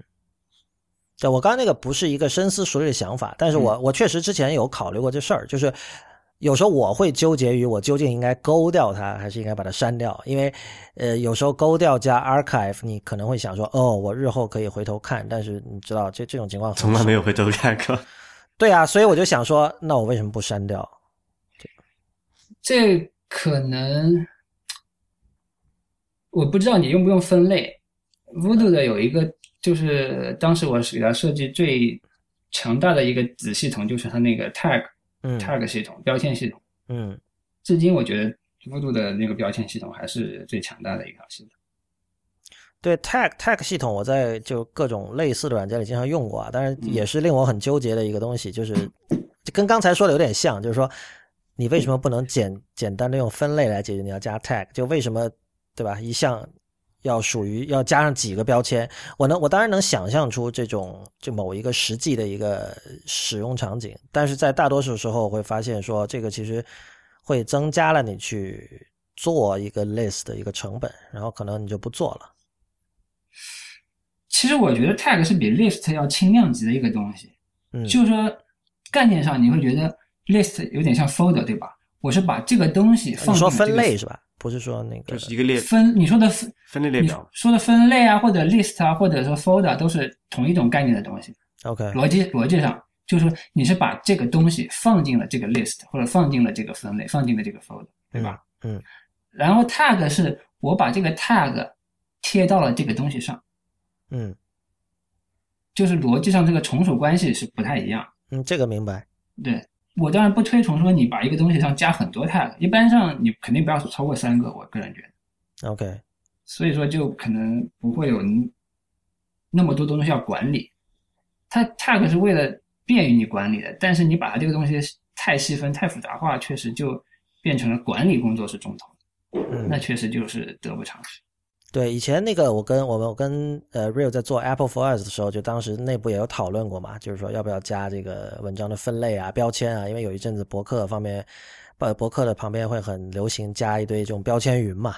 对我刚刚那个不是一个深思熟虑的想法，但是我、嗯我确实之前有考虑过这事儿，就是有时候我会纠结于我究竟应该勾掉它，还是应该把它删掉，因为呃有时候勾掉加 archive，你可能会想说，哦，我日后可以回头看，但是你知道这这种情况从来没有回头看过。*laughs* 对啊，所以我就想说，那我为什么不删掉？这可能我不知道你用不用分类。Voodoo 的有一个，就是当时我是给它设计最强大的一个子系统，就是它那个 tag 嗯 tag 系统标签系统。嗯至今我觉得 Voodoo 的那个标签系统还是最强大的一条系统。对 tag tag 系统，我在就各种类似的软件里经常用过啊，但是也是令我很纠结的一个东西，就是就跟刚才说的有点像，就是说你为什么不能简简单的用分类来解决？你要加 tag，就为什么对吧？一项要属于要加上几个标签？我能我当然能想象出这种就某一个实际的一个使用场景，但是在大多数时候我会发现说这个其实会增加了你去做一个 list 的一个成本，然后可能你就不做了。其实我觉得 tag 是比 list 要轻量级的一个东西。嗯，就是说概念上你会觉得 list 有点像 folder，对吧？我是把这个东西放你说分类是吧？不是说那个就是一个列分，你说的分分类列表。说的分类啊，或者 list 啊，或者说 folder 都是同一种概念的东西。OK，逻辑逻辑上就是说你是把这个东西放进了这个 list，或者放进了这个分类，放进了这个 folder，对吧？嗯然后 tag 是我把这个 tag 贴到了这个东西上，嗯就是逻辑上这个从属关系是不太一样。嗯，这个明白。对我当然不推崇说你把一个东西上加很多 tag，一般上你肯定不要超过三个，我个人觉得。OK，所以说就可能不会有那么多东西要管理。它 tag 是为了便于你管理的，但是你把它这个东西太细分、太复杂化，确实就变成了管理工作是重头，嗯，那确实就是得不偿失。对，以前那个我跟我们我跟呃 Real 在做 Apple for Us 的时候，就当时内部也有讨论过嘛，就是说要不要加这个文章的分类啊、标签啊，因为有一阵子博客方面，呃，博客的旁边会很流行加一堆这种标签云嘛，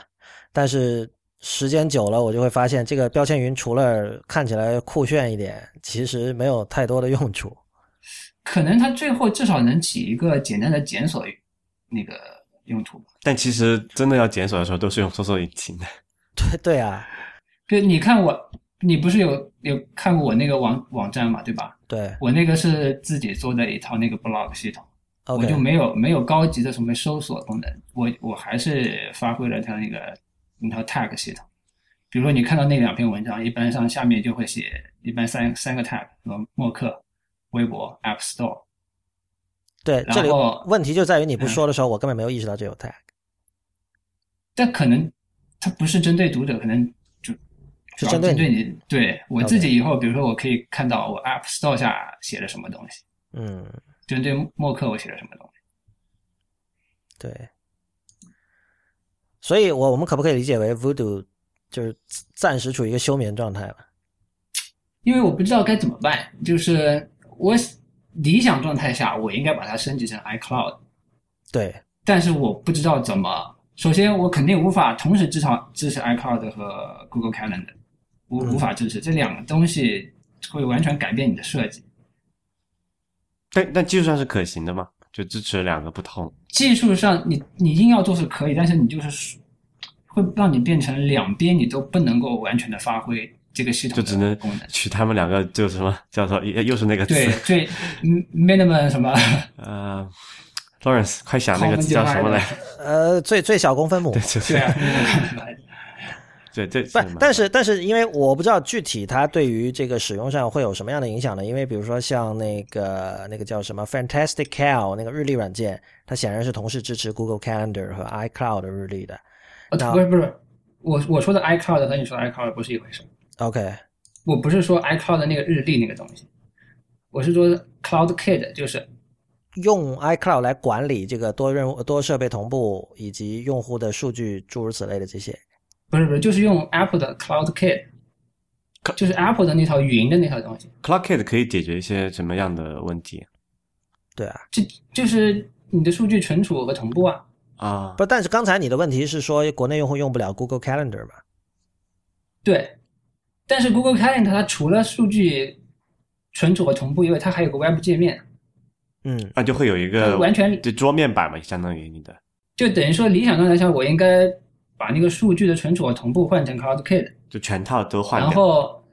但是时间久了，我就会发现这个标签云除了看起来酷炫一点，其实没有太多的用处。*laughs* 可能它最后至少能起一个简单的检索那个用途吧。但其实真的要检索的时候，都是用搜索引擎的。对对啊，就你看我，你不是有有看过我那个网网站嘛，对吧？对我那个是自己做的一套那个 blog 系统。我就没有没有高级的什么搜索功能，我我还是发挥了它那个那套 tag 系统。比如说你看到那两篇文章，一般上下面就会写一般三三个 tag，什么默克、微博、App Store。对，然这里后问题就在于你不嗯说的时候，我根本没有意识到这有 tag。但可能它不是针对读者，可能就是主要针对你针对你。对我自己以后，比如说我可以看到我 App Store 下写了什么东西，嗯，针对默克我写了什么东西。对，所以我我们可不可以理解为 Voodoo 就是暂时处于一个休眠状态了？因为我不知道该怎么办，就是我理想状态下，我应该把它升级成 iCloud，对，但是我不知道怎么。首先，我肯定无法同时支持支持 iCloud 和 Google Calendar，无嗯无法支持这两个东西，会完全改变你的设计。但但技术上是可行的吗？就支持两个不同。技术上你你硬要做是可以，但是你就是会让你变成两边你都不能够完全的发挥这个系统就只能的功能。取他们两个就什么叫做又又是那个词对，最嗯 minimum 什么 *laughs* 呃，Lawrence，快想那个字叫什么来？呃，最最小公分母。对对对啊，对 *laughs* 对，不，但是但是，因为我不知道具体它对于这个使用上会有什么样的影响呢？因为比如说像那个那个叫什么 Fantastic Cal 那个日历软件，它显然是同时支持 Google Calendar 和 iCloud 日历的。呃不是不是，我我说的 iCloud 和你说的 iCloud 不是一回事。OK，我不是说 iCloud 那个日历那个东西，我是说 CloudKit，就是用 iCloud 来管理这个多任务、多设备同步以及用户的数据，诸如此类的这些。不是不是，就是用 Apple 的 Cloud Kit，就是 Apple 的那套云的那套东西。CloudKit 可以解决一些什么样的问题对啊，这就是你的数据存储和同步啊。啊？不，但是刚才你的问题是说国内用户用不了 Google Calendar 嘛？对，但是 Google Calendar 它除了数据存储和同步以外，它还有个 Web 界面，嗯，那就会有一个完全就桌面版嘛，相当于你的就等于说理想状态下，我应该把那个数据的存储和同步换成 Cloud Kit，就全套都换然。后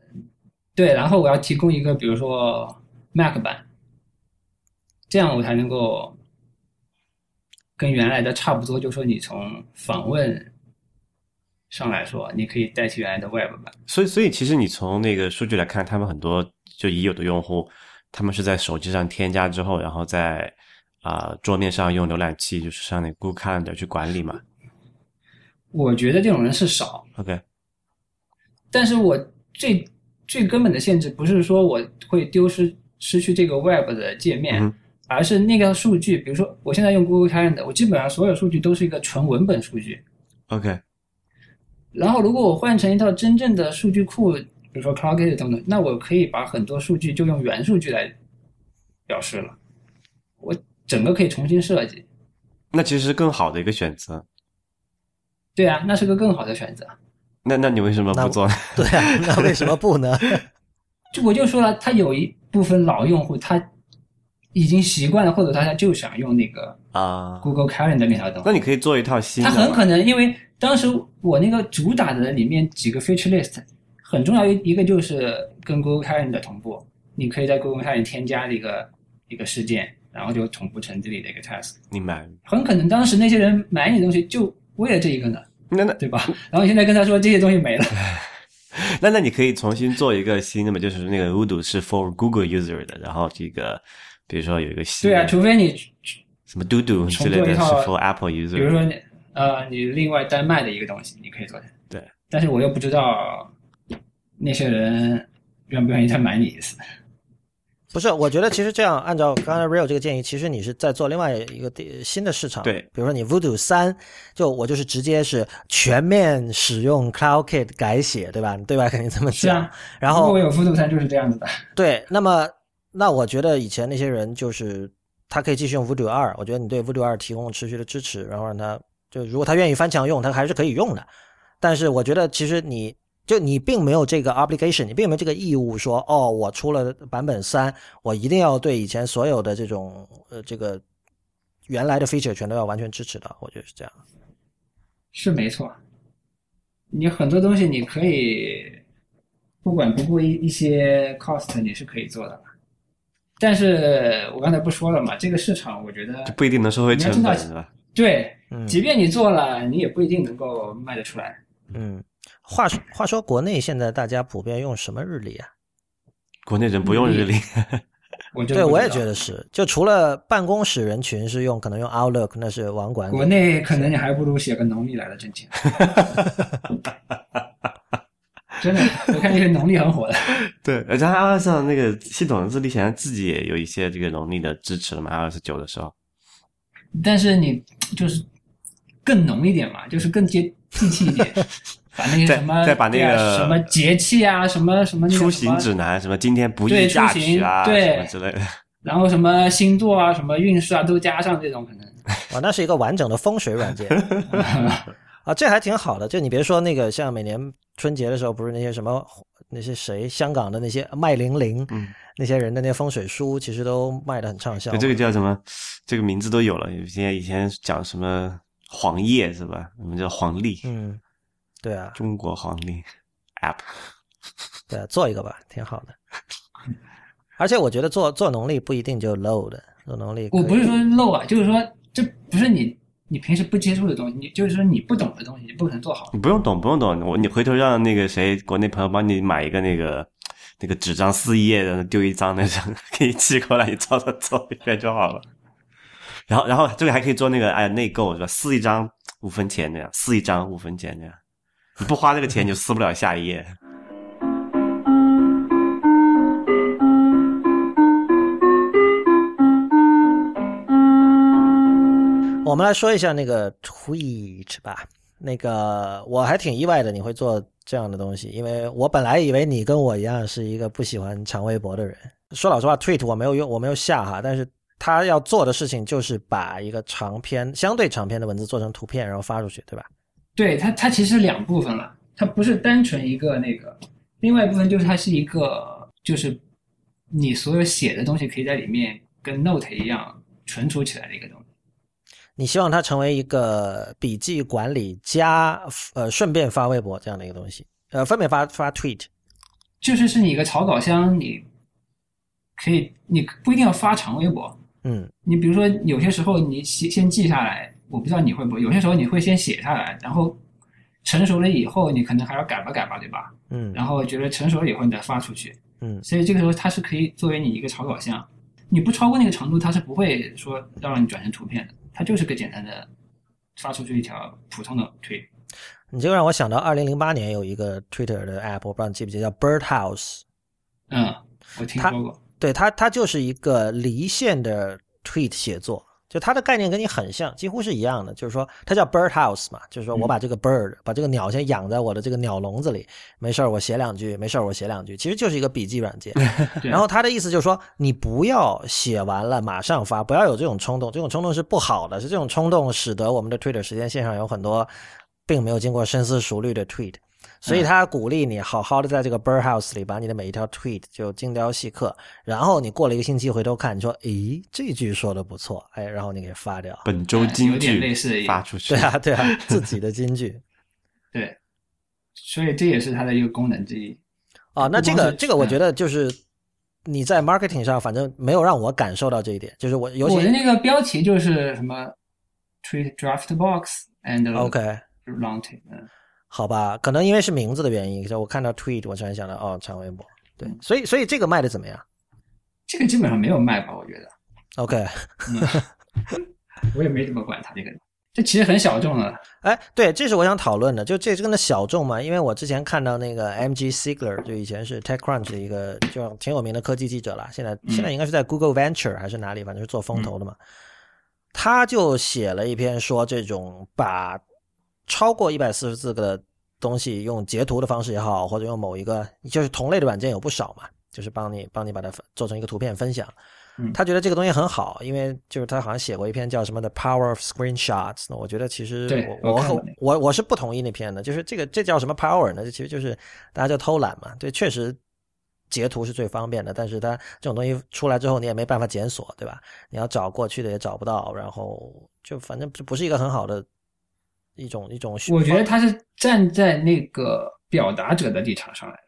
对，然后我要提供一个比如说 Mac 版，这样我才能够跟原来的差不多。就说你从访问上来说，你可以代替原来的 Web 版。所以，所以其实你从那个数据来看，他们很多就已有的用户，他们是在手机上添加之后，然后在啊、桌面上用浏览器，就是上那个 Google Calendar 去管理嘛。我觉得这种人是少，OK，但是我最最根本的限制不是说我会丢失失去这个 Web 的界面，嗯而是那个数据，比如说我现在用 Google Calendar，我基本上所有数据都是一个纯文本数据。OK，然后如果我换成一套真正的数据库，比如说 CloudKit 等等，那我可以把很多数据就用原数据来表示了，我整个可以重新设计。那其实是更好的一个选择。对啊，那是个更好的选择。那那你为什么不做呢？对啊，那为什么不呢？*laughs* 就我就说了，他有一部分老用户他已经习惯了，或者大家就想用那个啊，Google Calendar 那条东西。那你可以做一套新的嘛。它很可能因为当时我那个主打的里面几个 feature list 很重要一一个就是跟 Google Calendar 同步，你可以在 Google Calendar 添加一个一个事件，然后就同步成这里的一个 task。明白。很可能当时那些人买你的东西就为了这一个呢，那那对吧？然后你现在跟他说这些东西没了，*laughs* 那那你可以重新做一个新的嘛，就是那个 Voodoo 是 for Google user 的，然后这个比如说有一个新对啊，除非你什么 Doodoo 之类的是 for Apple user 比如。说你呃你另外单卖的一个东西，你可以做成。对，但是我又不知道那些人愿不愿意再买你一次。不是，我觉得其实这样，按照刚才 Real 这个建议，其实你是在做另外一个新的市场。对比如说你 Voodoo 三，就我就是直接是全面使用 CloudKit 改写，对吧？对外？肯定这么讲。是啊，*laughs* 然后 Voodoo 三就是这样子的。对，那么那我觉得以前那些人就是他可以继续用 Voodoo 二，我觉得你对 Voodoo 二提供持续的支持，然后让他就如果他愿意翻墙用，他还是可以用的。但是我觉得其实你就你并没有这个 obligation，你并没有这个义务说哦，我出了版本三，我一定要对以前所有的这种呃这个原来的 feature 全都要完全支持的，我觉得是这样。是没错，你很多东西你可以不管不顾一一些 cost，你是可以做的。但是我刚才不说了嘛，这个市场我觉得就不一定能收回成本？对，嗯即便你做了，你也不一定能够卖得出来。嗯，话说话说，国内现在大家普遍用什么日历啊？国内人不用日历，*laughs* 对，我也觉得是，就除了办公室人群是用可能用 Outlook，那是网管国内可能你还不如写个农历来的挣钱。*laughs* 真的，我看这个农历很火的。*laughs* 对，而且它 iOS 上那个系统的日历，显然自己也有一些这个农历的支持了嘛，iOS 九的时候。但是你就是更浓一点嘛，就是更接地气一点，把那些再什么再把那个什么节气啊，什么什么那个出行指南，什么今天不宜对嫁出行娶啊，对什么之类的。*laughs* 然后什么星座啊、什么运势啊都加上这种可能。*laughs* 啊，那是一个完整的风水软件 *laughs* 啊，这还挺好的。就你别说那个，像每年春节的时候，不是那些什么那些谁香港的那些麦玲玲，嗯，那些人的那些风水书，其实都卖的很畅销对，。这个叫什么？这个名字都有了。现在以前讲什么黄叶是吧？我们叫黄历，嗯，对啊，中国黄历 app。*laughs* 对啊，做一个吧，挺好的。而且我觉得做做农历不一定就 low 的，做农历我不是说漏啊，就是说这不是你你平时不接触的东西，你就是说你不懂的东西，你不可能做好。你不用懂，不用懂。我你回头让那个谁，国内朋友帮你买一个那个那个纸张四页的，丢一张那张 *laughs* 给你寄过来，你照着做一遍就好了。然后，然后这个还可以做那个哎内购是吧？撕一张五分钱这样，撕一张五分钱这样，你不花这个钱你就撕不了下一页。我们来说一下那个 Tweet 吧。那个我还挺意外的，你会做这样的东西，因为我本来以为你跟我一样是一个不喜欢长微博的人。说老实话，Tweet 我没有用，我没有下哈，但是他要做的事情就是把一个长篇、相对长篇的文字做成图片，然后发出去，对吧？对它，它其实两部分了，它不是单纯一个那个，另外一部分就是它是一个，就是你所有写的东西可以在里面跟 Note 一样存储起来的一个东西。你希望它成为一个笔记管理加呃顺便发微博这样的一个东西，呃，分别发发 tweet，就是是你一个草稿箱，你可以你不一定要发长微博，嗯，你比如说有些时候你先先记下来，我不知道你会不会，有些时候你会先写下来，然后成熟了以后你可能还要改吧改吧，对吧？嗯，然后觉得成熟了以后你再发出去，嗯所以这个时候它是可以作为你一个草稿箱，你不超过那个长度，它是不会说要让你转成图片的，它就是个简单的发出去一条普通的推。你这个让我想到二零零八年有一个 Twitter 的 app，我不知道你记不记得，叫 Birdhouse。嗯，我听它说过。对它，它就是一个离线的 tweet 写作，就它的概念跟你很像，几乎是一样的。就是说，它叫 bird house 嘛，就是说我把这个 bird、把这个鸟先养在我的这个鸟笼子里，没事儿我写两句，没事儿我写两句，其实就是一个笔记软件。*laughs* 然后他的意思就是说，你不要写完了马上发，不要有这种冲动，这种冲动是不好的，是这种冲动使得我们的 Twitter 时间线上有很多并没有经过深思熟虑的 tweet。所以他鼓励你好好的在这个 Birdhouse 里把你的每一条 tweet 就精雕细刻，然后你过了一个星期回头看，你说，诶，这句说的不错，哎，然后你给发掉。本周有金点句类似于发出去。对啊，对啊，自己的金句 *laughs* 对，所以这也是它的一个功能之一。啊。那这个这个，我嗯觉得就是你在 marketing 上，反正没有让我感受到这一点，就是我尤其我的那个标题就是什么 tweet draft box and OK。long 嗯，好吧，可能因为是名字的原因，就我看到 tweet，我突然想到哦，长微博。对，所以所以这个卖的怎么样这个基本上没有卖吧，我觉得。？OK，嗯，*laughs* 我也没怎么管它这个，这其实很小众了。哎，对，这是我想讨论的，就这真的小众嘛？因为我之前看到那个 MG Sigler，就以前是 TechCrunch 的一个就挺有名的科技记者了，现在现在应该是在 Google Venture 还是哪里，反正是做风投的嘛。他就写了一篇说，这种把超过一百四十字的东西用截图的方式也好，或者用某一个就是同类的软件有不少嘛，就是帮你帮你把它做成一个图片分享。嗯他觉得这个东西很好，因为就是他好像写过一篇叫什么的 Power of Screenshots。那我觉得其实我我我我我是不同意那篇的，就是这个这叫什么 Power 呢？这其实就是大家就偷懒嘛。对，确实截图是最方便的，但是它这种东西出来之后，你也没办法检索，对吧？你要找过去的也找不到，然后就反正就不是一个很好的一种一种。我觉得他是站在那个表达者的立场上来的，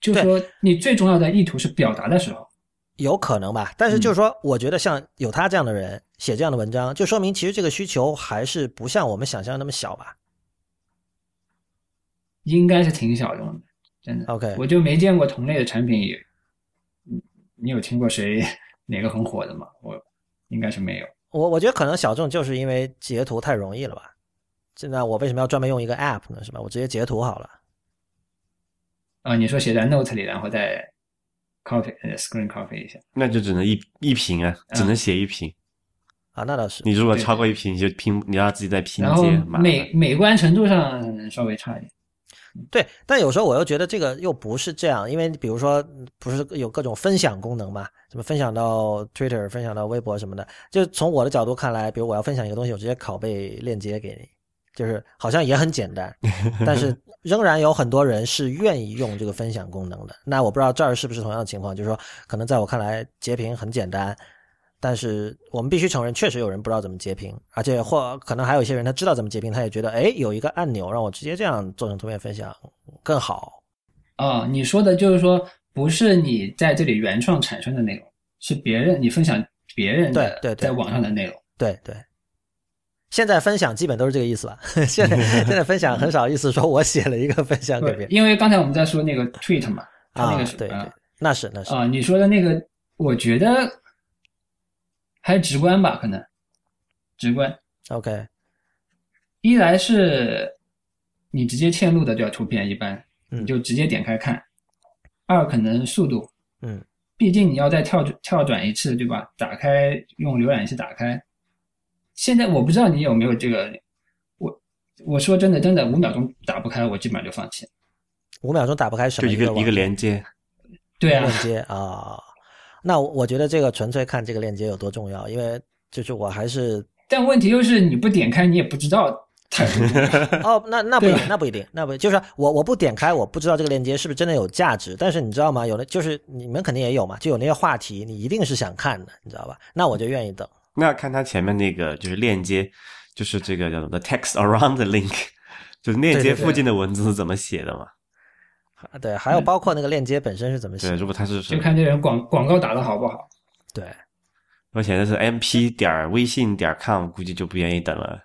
就说你最重要的意图是表达的时候，有可能吧，但是就是说，我觉得像有他这样的人写这样的文章，就说明其实这个需求还是不像我们想象那么小吧。应该是挺小众的，真的。OK，我就没见过同类的产品也，嗯你有听过谁哪个很火的吗？我应该是没有。我我觉得可能小众就是因为截图太容易了吧。现在我为什么要专门用一个 App 呢？是吧？我直接截图好了。啊、你说写在 Note 里，然后再 copy 呃 screen copy 一下，那就只能一一屏啊，只能写一屏。啊，那倒是。你如果超过一屏，你就拼，你要自己再拼然后接，美美观程度上稍微差一点。对，但有时候我又觉得这个又不是这样，因为比如说不是有各种分享功能嘛，什么分享到 Twitter、分享到微博什么的，就从我的角度看来，比如我要分享一个东西，我直接拷贝链接给你，就是好像也很简单，*laughs* 但是仍然有很多人是愿意用这个分享功能的。那我不知道这儿是不是同样的情况，就是说可能在我看来截屏很简单。但是我们必须承认，确实有人不知道怎么截屏，而且或可能还有一些人他知道怎么截屏，他也觉得哎有一个按钮让我直接这样做成图片分享更好。哦、你说的就是说，不是你在这里原创产生的内容，是别人你分享别人的对对对在网上的内容。对对，现在分享基本都是这个意思吧？*laughs* 现在 *laughs* 现在分享很少意思说我写了一个分享给别，人。因为刚才我们在说那个 tweet 嘛，它那啊个是，啊。对对，那是那是。啊，你说的那个，我觉得还是直观吧，可能直观。OK，一来是你直接嵌入的这条图片，一般嗯。你就直接点开看；二可能速度，嗯，毕竟你要再跳跳转一次，对吧？打开用浏览器打开，现在我不知道你有没有这个，我我说真的，真的五秒钟打不开，我基本上就放弃。五秒钟打不开什么？就一个一个连连接。对啊，链接啊。那我觉得这个纯粹看这个链接有多重要，因为就是我还是 *laughs* 但问题就是你不点开，你也不知道。*laughs* 哦，那那不一定，那不一定，那不就是我我不点开，我不知道这个链接是不是真的有价值。但是你知道吗？有的就是你们肯定也有嘛，就有那些话题，你一定是想看的，你知道吧？那我就愿意等。那要看它前面那个就是链接，就是这个叫做 the text around the link，就是链接附近的文字是怎么写的嘛？啊对，还有包括那个链接本身是怎么写对，如果它是就看这人广广告打的好不好。对。我写的是 mp 点儿微信点儿 com，估计就不愿意等了。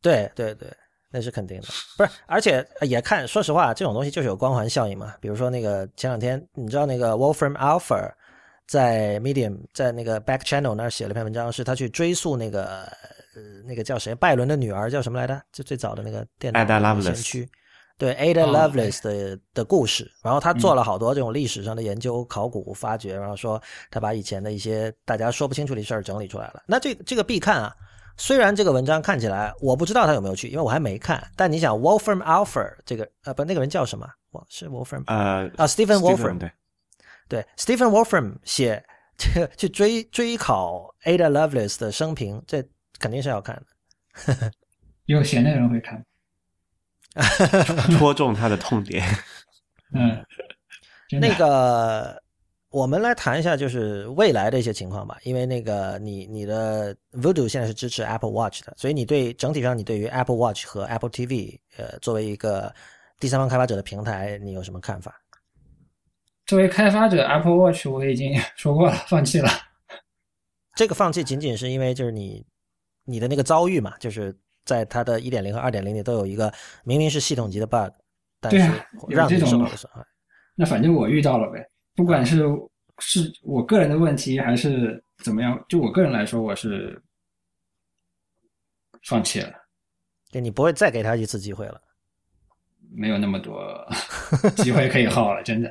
对对对，那是肯定的，不是，而且也看，说实话，这种东西就是有光环效应嘛。比如说那个前两天，你知道那个 Wolfram Alpha 在 Medium 在那个 Back Channel 那儿写了篇文章，是他去追溯那个呃那个叫谁拜伦的女儿叫什么来着？就最早的那个电脑 Ada 的 Lovelace 先驱。对 Ada 哦 Lovelace 的、的故事，然后他做了好多这种历史上的研究、考古发掘，然后说他把以前的一些大家说不清楚的事儿整理出来了。那这这个必看啊，虽然这个文章看起来我不知道他有没有去，因为我还没看。但你想，Wolfram Alpha 这个呃不那个人叫什么？我是 Wolfram 呃啊，Stephen Wolfram 对，对，Stephen Wolfram 写这个去追追考 Ada Lovelace 的生平，这肯定是要看的。*laughs* 有闲的人会看。*laughs* 戳中他的痛点。嗯，*laughs* 那个，我们来谈一下就是未来的一些情况吧，因为那个你你的 Voodoo 现在是支持 Apple Watch 的，所以你对整体上你对于 Apple Watch 和 Apple TV 呃作为一个第三方开发者的平台，你有什么看法？作为开发者，Apple Watch 我已经 *laughs* 说过了，放弃了。这个放弃仅仅是因为就是你你的那个遭遇嘛，就是在它的一点零和二点零里都有一个明明是系统级的 bug，但是让你这种受到了损害。那反正我遇到了呗，不管是是我个人的问题还是怎么样，就我个人来说，我是放弃了，就你不会再给他一次机会了。没有那么多 *laughs* 机会可以耗了，真的。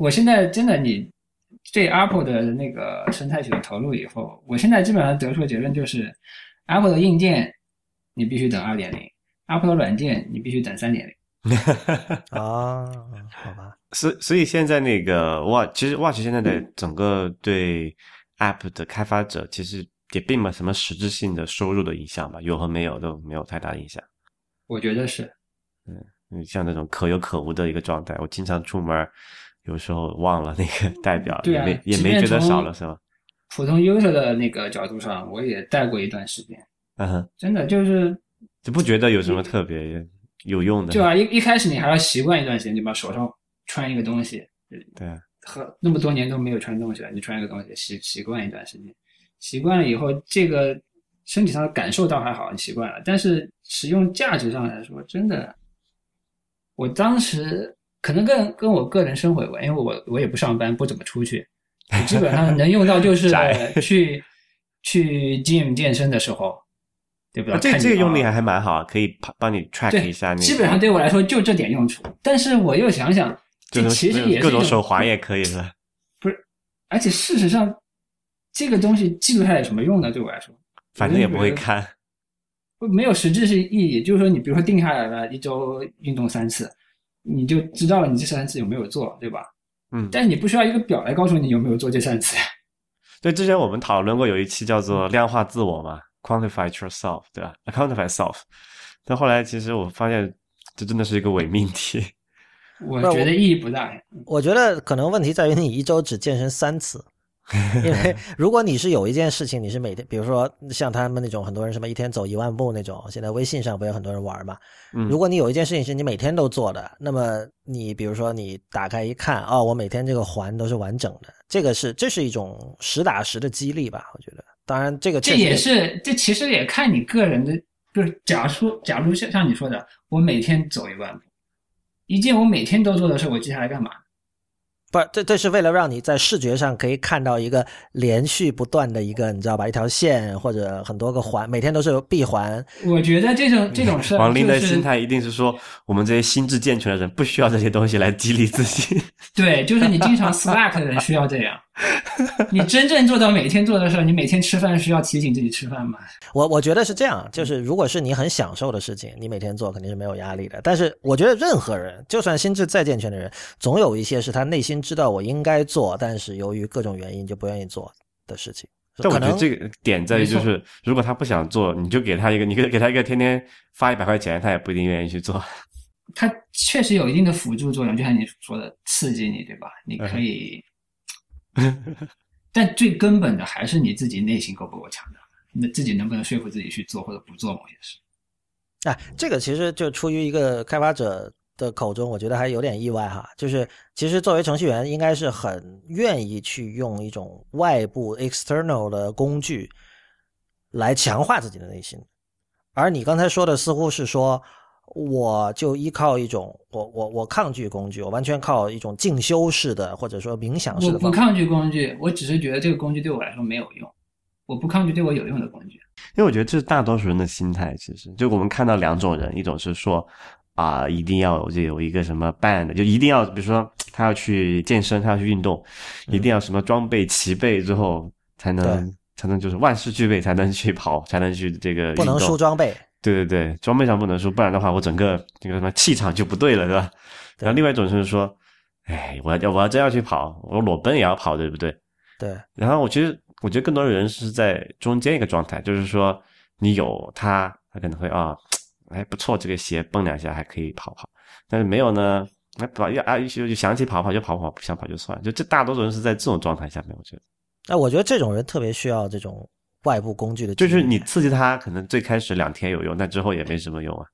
我现在真的，你对 Apple 的那个生态系统投入以后，我现在基本上得出的结论就是，Apple 的硬件你必须等二点零，Apple 的软件你必须等三点零。*laughs* 啊，好吧，所所以现在那个 Watch，其实 Watch 现在的整个对 App 的开发者，其实也并没有什么实质性的收入的影响吧，有和没有都没有太大影响。我觉得是，嗯，像那种可有可无的一个状态，我经常出门，有时候忘了那个代表，对啊也没也没觉得少了，是吧？普通 user 的那个角度上，我也带过一段时间，嗯哼，真的就是就不觉得有什么特别有用的，就啊，一一开始你还要习惯一段时间，就把手上穿一个东西，对啊，和那么多年都没有穿东西了，你穿一个东西习习惯一段时间，习惯了以后，这个身体上的感受倒还好，你习惯了，但是使用价值上来说，真的，我当时可能跟跟我个人生活有关，因为我我也不上班，不怎么出去，我 *laughs* 基本上能用到就是去去 gym 健身的时候，对不对？啊，这这个用力还还蛮好，可以帮帮你 track 一下那个，基本上对我来说就这点用处。但是我又想想，这其实也是各种手环也可以是吧？而且事实上，这个东西记录下来有什么用呢？对我来说，反正也不会我看，没有实质性意义。就是说，你比如说定下来了一周运动三次，你就知道了你这三次有没有做，对吧？嗯，但是你不需要一个表来告诉你有没有做这三次。*laughs* 对，之前我们讨论过有一期叫做量化自我嘛，quantify yourself，对吧？quantify self，但后来其实我发现这真的是一个伪命题。我觉得意义不大。我觉得可能问题在于你一周只健身三次，*laughs* 因为如果你是有一件事情，你是每天，比如说像他们那种很多人什么一天走一万步那种，现在微信上不有很多人玩嘛？嗯如果你有一件事情是你每天都做的，那么你比如说你打开一看，哦，我每天这个环都是完整的，这个是这是一种实打实的激励吧？我觉得，当然这个这也是，这其实也看你个人的，就是假如说，假如像像你说的，我每天走一万步，一件我每天都做的事，我接下来干嘛？不，这这是为了让你在视觉上可以看到一个连续不断的一个，你知道吧？一条线或者很多个环，每天都是有闭环。我觉得这种这种事儿，王林的心态一定是说，我们这些心智健全的人不需要这些东西来激励自己。对，就是你经常 *laughs* slack 的人需要这样。*laughs* 你真正做到每天做的事儿，你每天吃饭需要提醒自己吃饭吗？我我觉得是这样，就是如果是你很享受的事情，你每天做肯定是没有压力的。但是我觉得任何人，就算心智再健全的人，总有一些是他内心知道我应该做，但是由于各种原因就不愿意做的事情。但我觉得这个点在于，就是如果他不想做，你就给他一个，你给给他一个天天发一百块钱，他也不一定愿意去做。它确实有一定的辅助作用，就像你说的，刺激你，对吧？你可以，*laughs* 但最根本的还是你自己内心够不够强大，那自己能不能说服自己去做或者不做某些事。哎，这个其实就出于一个开发者的口中，我觉得还有点意外哈。就是其实作为程序员，应该是很愿意去用一种外部 external 的工具来强化自己的内心，而你刚才说的似乎是说，我就依靠一种我我我抗拒工具，我完全靠一种静修式的或者说冥想式的方法。不抗拒工具，我只是觉得这个工具对我来说没有用。我不抗拒对我有用的工具。因为我觉得这是大多数人的心态，其实就我们看到两种人，一种是说啊、一定要有这有一个什么 band，就一定要比如说他要去健身，他要去运动，一定要什么装备齐备之后才能才能就是万事俱备才能去跑，才能去这个不能输装备，对对对，装备上不能输，不然的话我整个那个什么气场就不对了，是吧？对。然后另外一种是说，哎，我要我要真要去跑，我裸奔也要跑，对不对？对。然后我其实我觉得更多的人是在中间一个状态，就是说你有它，他可能会啊，哎不错，这个鞋蹦两下还可以跑跑，但是没有呢，那跑要啊就就想起跑跑就跑跑，不想跑就算了，就这大多数人是在这种状态下面，我觉得。那我觉得这种人特别需要这种外部工具的，就是你刺激他，可能最开始两天有用，但之后也没什么用啊。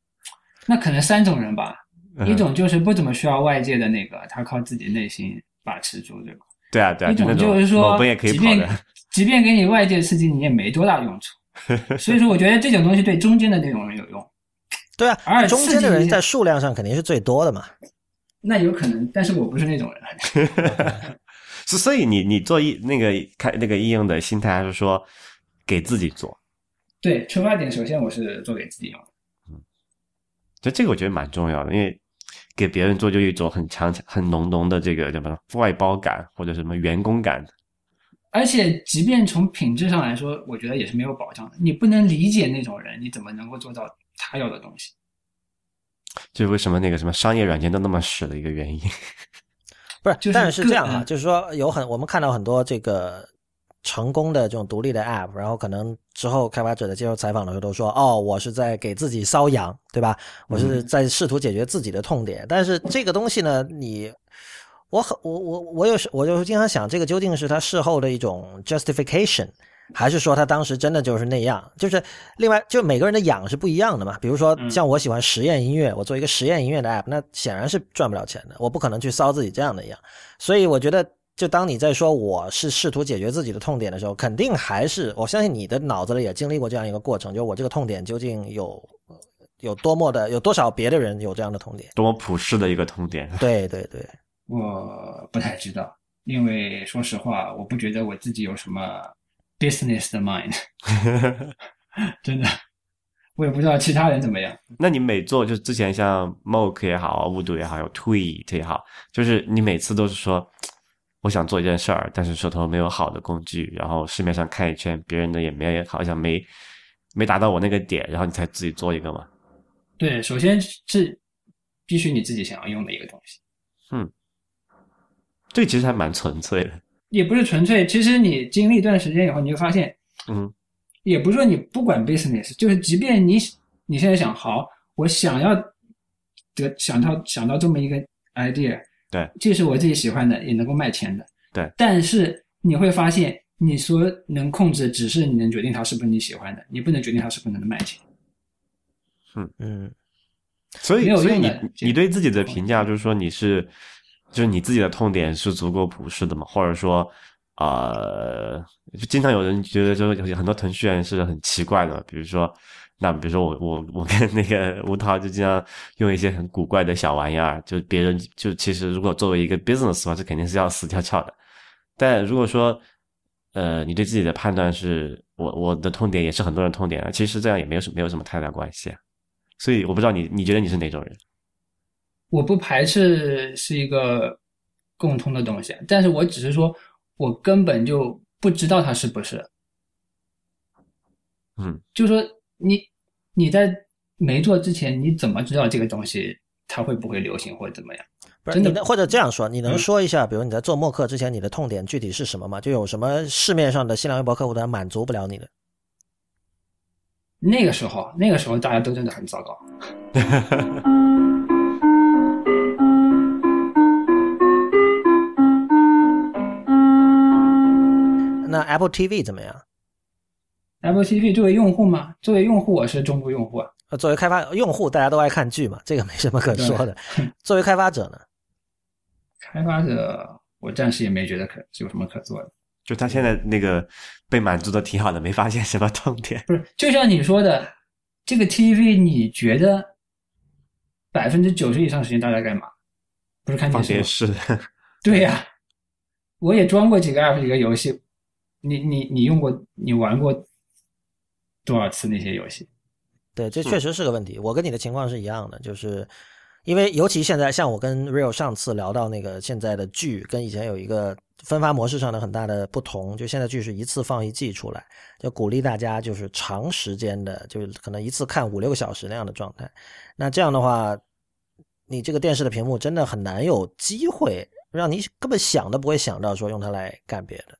那可能三种人吧，嗯一种就是不怎么需要外界的那个，他靠自己内心把持住，对吧？对啊对啊，一种那就是说裸奔也可以即便跑的，*laughs* 即便给你外界刺激，你也没多大用处。所以说，我觉得这种东西对中间的那种人有用。*laughs* 对啊而，中间的人在数量上肯定是最多的嘛。那有可能，但是我不是那种人。*laughs* 是所以你你做一那个开那个应用的心态，还是说给自己做？对，出发点首先我是做给自己用的。就这个我觉得蛮重要的，因为给别人做就有一种很强、很浓浓的这个叫什么外包感或者什么员工感。而且，即便从品质上来说，我觉得也是没有保障的。你不能理解那种人，你怎么能够做到他要的东西？就是为什么那个什么商业软件都那么屎的一个原因。*laughs* 不是，就是但是是这样哈，个嗯就是说有很我们看到很多这个成功的这种独立的 App，然后可能之后开发者的接受采访的时候都说，哦，我是在给自己瘙痒，对吧？我是在试图解决自己的痛点。但是这个东西呢，你我很我我我有时我就经常想，这个究竟是他事后的一种 justification。还是说他当时真的就是那样？就是另外，就每个人的痒是不一样的嘛。比如说，嗯像我喜欢实验音乐，我做一个实验音乐的 app，那显然是赚不了钱的。我不可能去搔自己这样的痒。所以我觉得，就当你在说我是试图解决自己的痛点的时候，肯定还是我相信你的脑子里也经历过这样一个过程，就我这个痛点究竟有有多么的有多少别的人有这样的痛点？多么普世的一个痛点。*laughs* 对对对，我不太知道，因为说实话，我不觉得我自己有什么 business 的 mind，*laughs* 真的，我也不知道其他人怎么样。那你每做就之前像 Mock 也好，Voodoo 也好，有 Tweet 也好，就是你每次都是说我想做一件事儿，但是手头没有好的工具，然后市面上看一圈，别人的也没好像没没达到我那个点，然后你才自己做一个嘛。对，首先是必须你自己想要用的一个东西，嗯这其实还蛮纯粹的。也不是纯粹。其实你经历一段时间以后，你就发现，嗯，也不是说你不管 business，就是即便你你现在想好，我想要得想到想到这么一个 idea，对，这是我自己喜欢的，也能够卖钱的，对。但是你会发现，你所能控制只是你能决定它是不是你喜欢的，你不能决定它是不是能卖钱。嗯嗯，所以没有所以你你对自己的评价就是说你是就是你自己的痛点是足够普世的嘛，或者说呃，就经常有人觉得就是很多程序员是很奇怪的，比如说。那比如说我我我跟那个吴涛就经常用一些很古怪的小玩意儿，就别人就其实如果作为一个 business 的话，这肯定是要死翘翘的。但如果说呃你对自己的判断是我我的痛点也是很多人痛点啊，其实这样也没有什没有什么太大关系啊。所以我不知道你你觉得你是哪种人？我不排斥是一个共通的东西，但是我只是说，我根本就不知道它是不是。嗯，就说你你在没做之前，你怎么知道这个东西它会不会流行或者怎么样？不是你的或者这样说，你能嗯说一下，比如你在做默克之前，你的痛点具体是什么吗？就有什么市面上的新浪微博客户端满足不了你的？那个时候，那个时候大家都真的很糟糕。*laughs* 那 Apple TV 怎么样？Apple TV 作为用户嘛，作为用户我是中部用户啊。呃，作为开发用户，大家都爱看剧嘛，这个没什么可说的。*laughs* 作为开发者呢？开发者我暂时也没觉得可有什么可做的。就他现在那个被满足的挺好的，没发现什么痛点。不是，就像你说的，这个 TV 你觉得百分之九十以上时间大家干嘛？不是看电视吗？电视，*laughs* 对呀、我也装过几个 app 几个游戏，你你你用过你玩过多少次那些游戏？对，这确实是个问题。我跟你的情况是一样的，就是因为尤其现在，像我跟 Real 上次聊到那个现在的剧跟以前有一个分发模式上的很大的不同，就现在剧是一次放一季出来，就鼓励大家就是长时间的，就是可能一次看五六个小时那样的状态。那这样的话，你这个电视的屏幕真的很难有机会让你根本想都不会想到说用它来干别的。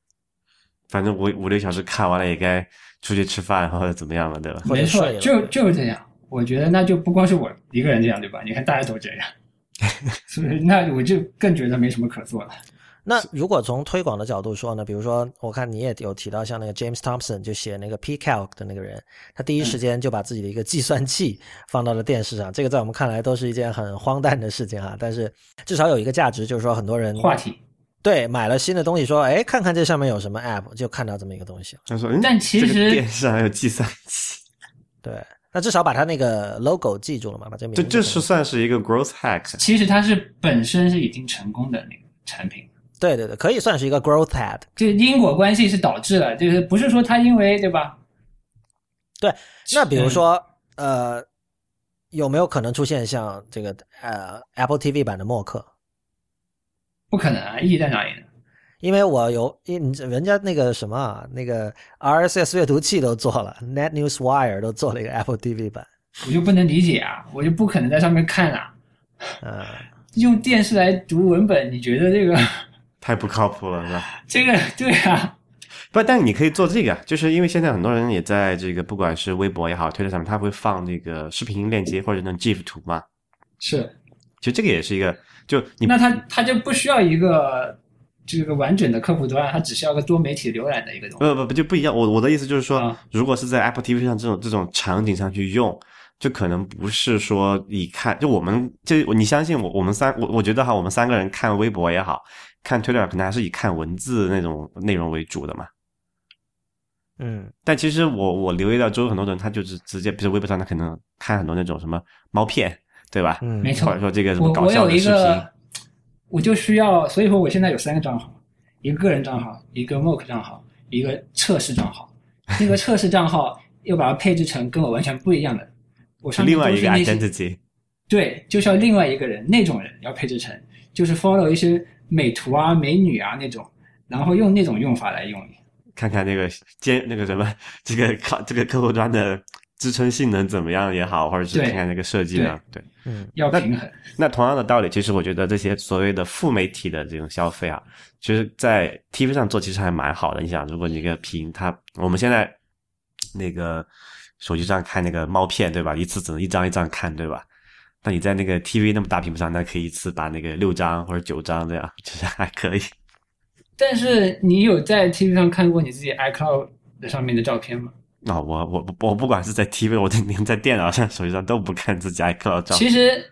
反正五五六小时看完了，也该出去吃饭或者怎么样了，对吧？没错就就是这样。我觉得那就不光是我一个人这样，对吧？你看大家都这样，*laughs* 所以那我就更觉得没什么可做了。那如果从推广的角度说呢，比如说，我看你也有提到，像那个 James Thompson 就写那个 PCalc 的那个人，他第一时间就把自己的一个计算器放到了电视上，这个在我们看来都是一件很荒诞的事情啊。但是至少有一个价值，就是说很多人话题，对买了新的东西，说哎，看看这上面有什么 App，就看到这么一个东西了。他说，嗯但其这个实电视上还有计算器，对，那至少把它那个 logo 记住了嘛，把这名字这这是算是一个 growth hack。其实它是本身是已经成功的那个产品，对对对，可以算是一个 growth hack。这因果关系是导致了，就是不是说它因为对吧？对，那比如嗯说，呃，有没有可能出现像这个呃 Apple TV 版的默克？不可能啊，意义在哪里呢？因为我有，因你人家那个什么啊，那个 RSS 阅读器都做了，Net News Wire 都做了一个 Apple TV 版，我就不能理解啊，我就不可能在上面看啊。嗯，*laughs* 用电视来读文本，你觉得这个 *laughs* 太不靠谱了，是吧？*laughs* 这个对啊？不，但你可以做这个，就是因为现在很多人也在这个，不管是微博也好，推特上面，他会放那个视频链接或者那种 GIF 图嘛。是，其实这个也是一个，就你那它它就不需要一个这个完整的客户端，它只需要个多媒体浏览的一个东西。不不不就不一样。我我的意思就是说，啊如果是在 Apple TV 上这种这种场景上去用，就可能不是说你看，就我们就你相信我，我们三我我觉得哈，我们三个人看微博也好看 Twitter，可能还是以看文字那种内容为主的嘛。嗯，但其实我我留意到周围很多人，他就是直接，比如微博上，他可能看很多那种什么猫片，对吧？嗯，没错或者说这个什么搞我我有笑的视频，一个，我就需要，所以说我现在有三个账号，一个个人账号，一个 Mock 账号，一个测试账号。那个测试账号又把它配置成跟我完全不一样的，我上面另外一个 identity。对，就是要另外一个人，那种人要配置成，就是 follow 一些美图啊、美女啊那种，然后用那种用法来用你。看看那个兼那个什么，*laughs* 这个靠这个客户端的支撑性能怎么样也好，或者是看看那个设计的，对。嗯，要平衡。那同样的道理，其实我觉得这些所谓的副媒体的这种消费啊，其实，在 TV 上做其实还蛮好的。你想，如果你一个屏，它我们现在那个手机上看那个猫片，对吧？一次只能一张一张看，对吧？那你在那个 TV 那么大屏幕上，那可以一次把那个六张或者九张这样，*laughs* 其实还可以。但是你有在 TV 上看过你自己 iCloud 的上面的照片吗？啊、我我我不管是在 TV，我连在电脑上、手机上都不看自己 iCloud 照片。其实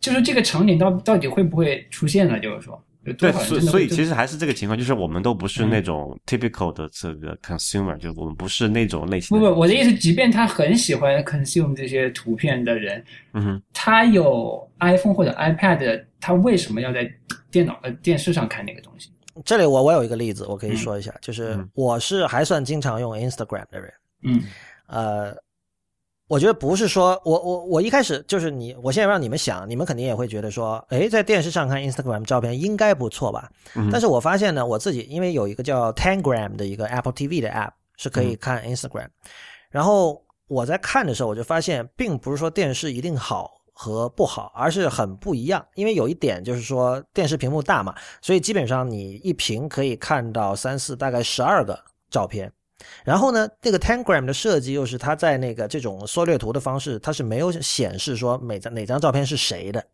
就是这个场景到到底会不会出现呢？就是说，对，所所以其实还是这个情况，就是我们都不是嗯那种 typical 的这个 consumer，、就我们不是那种类型不不，我的意思，即便他很喜欢 consume 这些图片的人，嗯哼，他有 iPhone 或者 iPad，他为什么要在电脑呃电视上看那个东西？这里我我有一个例子，我可以说一下，就是嗯我是还算经常用 Instagram 的人，嗯呃，我觉得不是说我我我一开始就是你，我现在让你们想，你们肯定也会觉得说，哎，在电视上看 Instagram 照片应该不错吧？嗯但是我发现呢，我自己因为有一个叫 Tangram 的一个 Apple TV 的 App 是可以看 Instagram，然后我在看的时候，我就发现，并不是说电视一定好和不好，而是很不一样。因为有一点就是说，电视屏幕大嘛，所以基本上你一屏可以看到三四大概十二个照片。然后呢，那个 Tangram 的设计又是它在那个这种缩略图的方式，它是没有显示说每张哪张照片是谁的，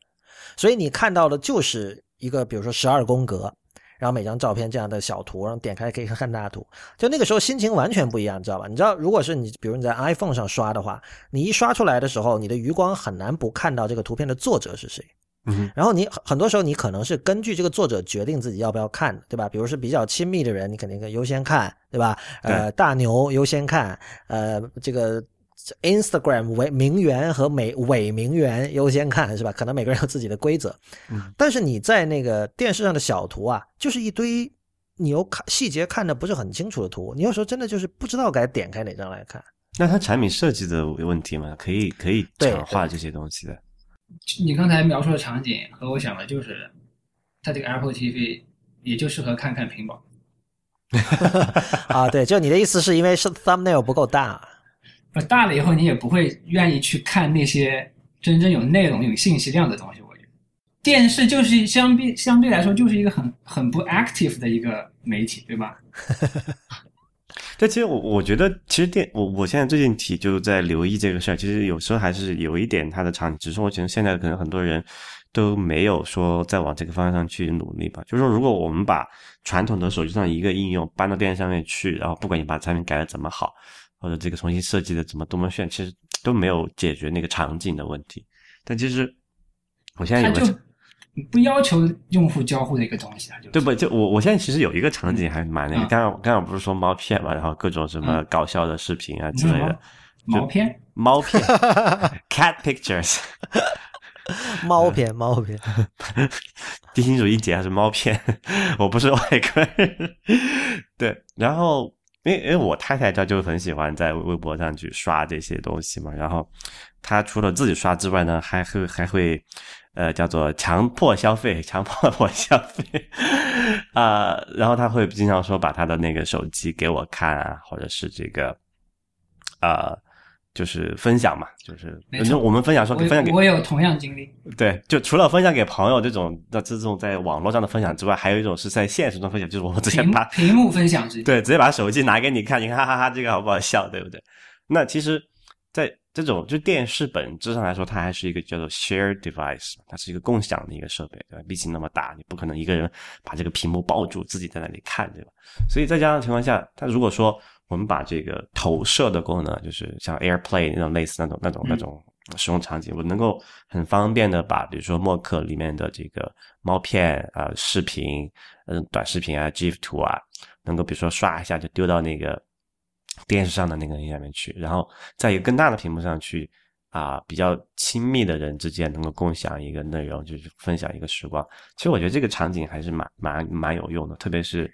所以你看到的就是一个比如说十二宫格，然后每张照片这样的小图，然后点开可以看大图，就那个时候心情完全不一样，你知道吧？你知道，如果是你比如你在 iPhone 上刷的话，你一刷出来的时候，你的余光很难不看到这个图片的作者是谁。嗯，然后你很多时候你可能是根据这个作者决定自己要不要看，对吧？比如是比较亲密的人，你肯定优先看，对吧？呃，大牛优先看，呃，这个 Instagram 为名媛和美伪名媛优先看，是吧？可能每个人有自己的规则。嗯，但是你在那个电视上的小图啊，就是一堆你又看细节看的不是很清楚的图，你有时候真的就是不知道该点开哪张来看。那它产品设计的问题嘛，可以可以强化这些东西的。你刚才描述的场景和我想的就是，它这个 Apple TV 也就适合看看屏保。*laughs* 啊，对，就你的意思是因为是 thumbnail 不够大，不大了以后你也不会愿意去看那些真正有内容、有信息量的东西。我觉得电视就是相比相对来说就是一个很很不 active 的一个媒体，对吧？*laughs* 但其实我我觉得，其实电我我现在最近提就在留意这个事儿，其实有时候还是有一点它的场景，只是我觉得现在可能很多人都没有说再往这个方向上去努力吧。就是说，如果我们把传统的手机上一个应用搬到电视上面去，然后不管你把产品改的怎么好，或者这个重新设计的怎么多么炫，其实都没有解决那个场景的问题。但其实我现在有个。不要求用户交互的一个东西啊，就对不？就我我现在其实有一个场景还蛮那个，刚刚刚刚不是说猫片嘛，然后各种什么搞笑的视频啊之类的，毛片，猫片，*laughs* cat pictures，猫片 *laughs* 猫片，*laughs* 低清主一姐还是猫片，我不是外国人，对，然后因为因为我太太她就很喜欢在微博上去刷这些东西嘛，然后她除了自己刷之外呢，还会还会。呃，叫做强迫消费，强迫我消费，啊，然后他会经常说把他的那个手机给我看啊，或者是这个，呃，就是分享嘛，就是反正我们分享说分享给我有同样经历，对，就除了分享给朋友这种那这种在网络上的分享之外，还有一种是在现实中分享，就是我们直接把屏幕分享，对，直接把手机拿给你看，你看哈哈哈，这个好不好笑，对不对？那其实，在这种就电视本质上来说，它还是一个叫做 share device，它是一个共享的一个设备，对吧？毕竟那么大，你不可能一个人把这个屏幕抱住自己在那里看，对吧？所以在这样的情况下，它如果说我们把这个投射的功能，就是像 AirPlay 那种类似那种那种那种使用场景，我能够很方便的把，比如说默克里面的这个猫片啊、视频、嗯短视频啊、GIF 图啊，能够比如说刷一下就丢到那个。电视上的那个下面去，然后在一个更大的屏幕上去啊，比较亲密的人之间能够共享一个内容，就是分享一个时光。其实我觉得这个场景还是蛮蛮蛮有用的，特别是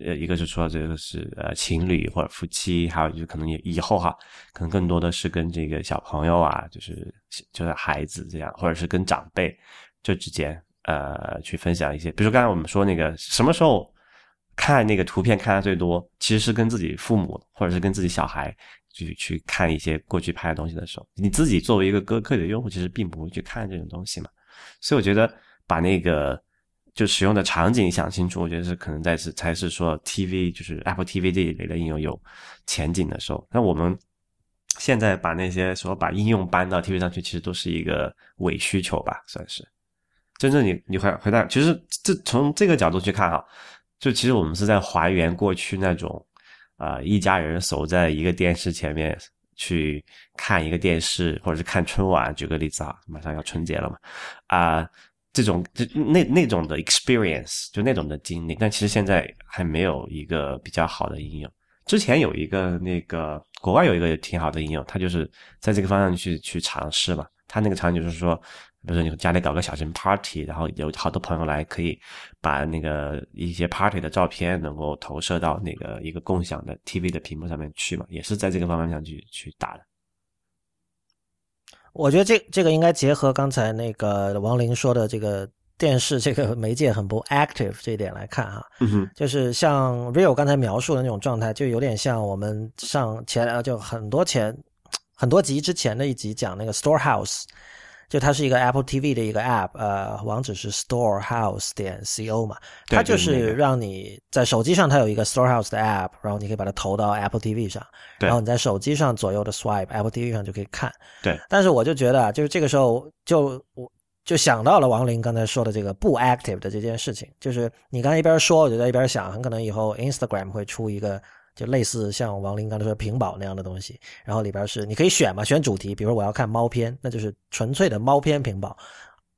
呃，一个是说这个是呃情侣或者夫妻，还有就是可能也以后哈，可能更多的是跟这个小朋友啊，就是就是孩子这样，或者是跟长辈这之间呃去分享一些，比如说刚才我们说那个什么时候。看那个图片看的最多，其实是跟自己父母或者是跟自己小孩去去看一些过去拍的东西的时候，你自己作为一个歌客的用户，其实并不会去看这种东西嘛。所以我觉得把那个就使用的场景想清楚，我觉得是可能在是才是说 TV 就是 Apple TV 这一类的应用有前景的时候。那我们现在把那些说把应用搬到 TV 上去，其实都是一个伪需求吧，算是。真正你你回回到，其实这从这个角度去看哈。就其实我们是在还原过去那种，啊，一家人守在一个电视前面去看一个电视，或者是看春晚。举个例子啊，马上要春节了嘛，啊，这种就那那种的 experience，就那种的经历。但其实现在还没有一个比较好的应用。之前有一个那个国外有一个挺好的应用，它就是在这个方向去去尝试嘛。它那个场景就是说。比如说你家里搞个小型 party，然后有好多朋友来，可以把那个一些 party 的照片能够投射到那个一个共享的 TV 的屏幕上面去嘛，也是在这个方向上去去打的。我觉得这这个应该结合刚才那个王林说的这个电视这个媒介很不 active 这一点来看哈，嗯，就是像 Real 刚才描述的那种状态，就有点像我们上前啊就很多前很多集之前的一集讲那个 Storehouse，就它是一个 Apple TV 的一个 app，呃，网址是 Storehouse 点 co 嘛，它就就是让你在手机上它有一个 Storehouse 的 app，然后你可以把它投到 Apple TV 上，然后你在手机上左右的 swipe Apple TV 上就可以看。对，但是我就觉得啊，就是这个时候就我就想到了王林刚才说的这个不 active 的这件事情，就是你刚才一边说，我就在一边想，很可能以后 Instagram 会出一个就类似像王林刚才说屏保那样的东西，然后里边是你可以选嘛，选主题，比如我要看猫片，那就是纯粹的猫片屏保，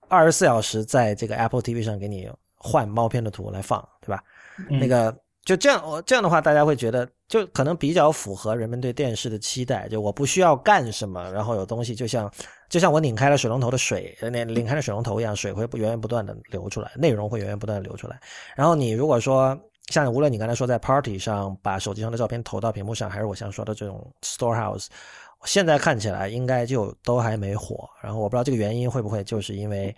二十四小时在这个 Apple TV 上给你换猫片的图来放，对吧？嗯那个就这样，我这样的话，大家会觉得就可能比较符合人们对电视的期待。就我不需要干什么，然后有东西就像就像我拧开了水龙头的水，呃那拧开了水龙头一样，水会不源源不断的流出来，内容会源源不断的流出来。然后你如果说像无论你刚才说在 Party 上把手机上的照片投到屏幕上，还是我想说的这种 Storehouse，现在看起来应该就都还没火。然后我不知道这个原因会不会就是因为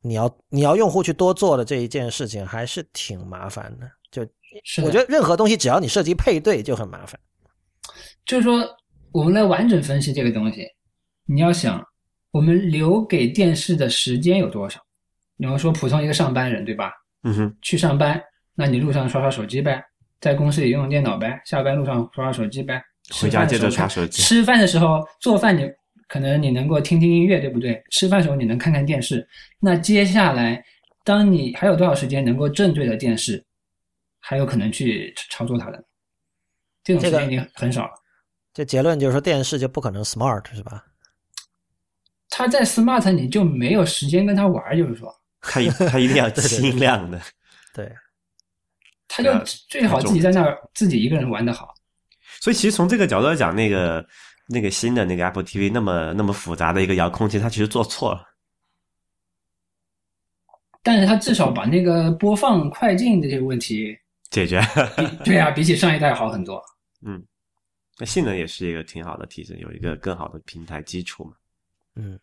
你要你要用户去多做的这一件事情还是挺麻烦的。就是我觉得任何东西只要你涉及配对就很麻烦。就是说，我们来完整分析这个东西，你要想，我们留给电视的时间有多少？你要说普通一个上班人，对吧？嗯哼，去上班，那你路上刷刷手机呗，在公司里用用电脑呗，下班路上刷刷手机呗，回家接着刷手手机。吃饭的时候做饭你可能你能够听听音乐，对不对？吃饭的时候你能看看电视。那接下来，当你还有多少时间能够正对着电视，还有可能去操作它的？这种时这个间已经很少了。这结论就是说电视就不可能 smart 是吧？它在 smart 你就没有时间跟它玩儿，就是说，它一它一定要 *laughs* 清亮的。对啊最好自己在那儿自己一个人玩的好。所以其实从这个角度来讲，那个那个新的那个 Apple TV 那么那么复杂的一个遥控器，它其实做错了。但是它至少把那个播放快进这些问题，解决，*laughs* 比对啊，比起上一代好很多。嗯，那性能也是一个挺好的提升，有一个更好的平台基础嘛。嗯。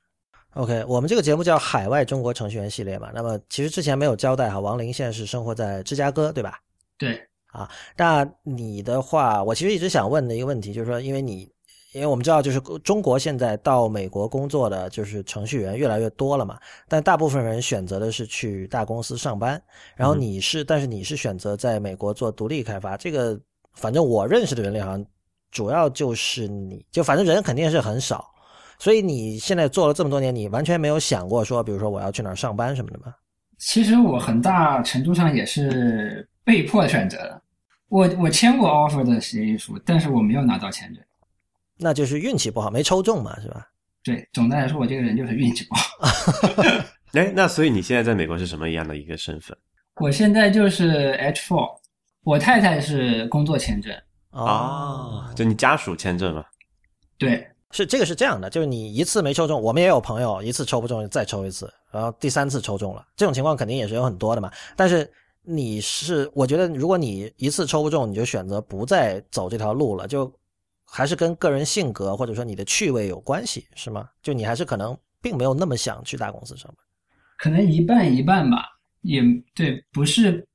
OK，我们这个节目叫海外中国程序员系列嘛。那么其实之前没有交代哈，王林现在是生活在芝加哥，对吧？对啊，那你的话，我其实一直想问的一个问题，就是说，因为你，因为我们知道，就是中国现在到美国工作的就是程序员越来越多了嘛，但大部分人选择的是去大公司上班，然后嗯你是，但是你是选择在美国做独立开发，这个反正我认识的人里好像主要就是你，就反正人肯定是很少，所以你现在做了这么多年，你完全没有想过说，比如说我要去哪儿上班什么的吗？其实我很大程度上也是被迫选择的。我我签过 offer 的协议书，但是我没有拿到签证。那就是运气不好，没抽中嘛，是吧？对，总的来说，我这个人就是运气不好。*laughs* 哎，那所以你现在在美国是什么样的一个身份我现在就是 H four，我太太是工作签证。哦，就你家属签证嘛？对，是这个是这样的，就是你一次没抽中，我们也有朋友一次抽不中再抽一次，然后第三次抽中了，这种情况肯定也是有很多的嘛。但是你是，我觉得如果你一次抽不中，你就选择不再走这条路了，就还是跟个人性格或者说你的趣味有关系，是吗？就你还是可能并没有那么想去大公司上班。可能一半一半吧，也对，不是。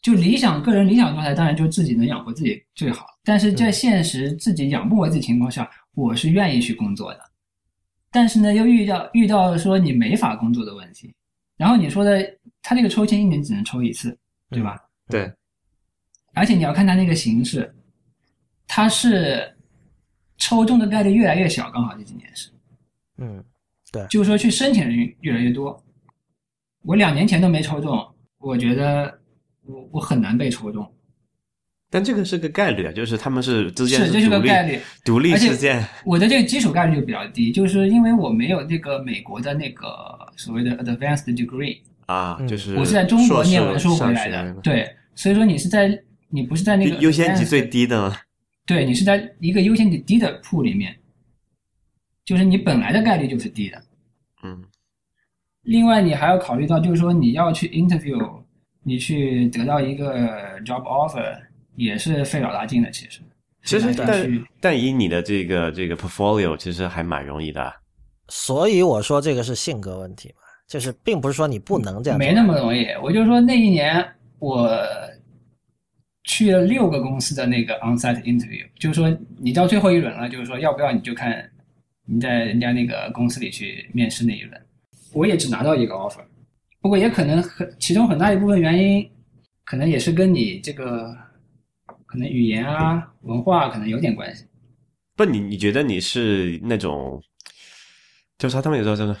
就理想个人理想状态，当然就自己能养活自己最好。但是在现实自己养不活自己情况下，我是愿意去工作的。但是呢，又遇到遇到说你没法工作的问题。然后你说的，他这个抽签一年只能抽一次，对吧？对，而且你要看它那个形式，它是抽中的概率越来越小，刚好这几年是，嗯，对就是说去申请的人越来越多。我两年前都没抽中，我觉得我我很难被抽中。但这个是个概率啊，就是他们是之间是，这是独立个概率。独立事件。我的这个基础概率就比较低，就是因为我没有那个美国的那个所谓的 advanced degree，啊，嗯就是我是在中国念完书回来的。对，所以说你是在你不是在那个优先级最低的吗。对你是在一个优先级低的铺里面，就是你本来的概率就是低的。嗯，另外，你还要考虑到，就是说你要去 interview，你去得到一个 job offer，也是费老大劲的。其实，其实但但以你的这个这个 portfolio，其实还蛮容易的啊。所以我说这个是性格问题嘛，就是并不是说你不能这样，没那么容易。我就说那一年我去了六个公司的那个 onsite interview，就是说你到最后一轮了，就是说要不要你就看你在人家那个公司里去面试那一轮，我也只拿到一个 offer。不过也可能很其中很大一部分原因，可能也是跟你这个可能语言啊文化可能有点关系。不，你你觉得你是那种，就是他们有时候就是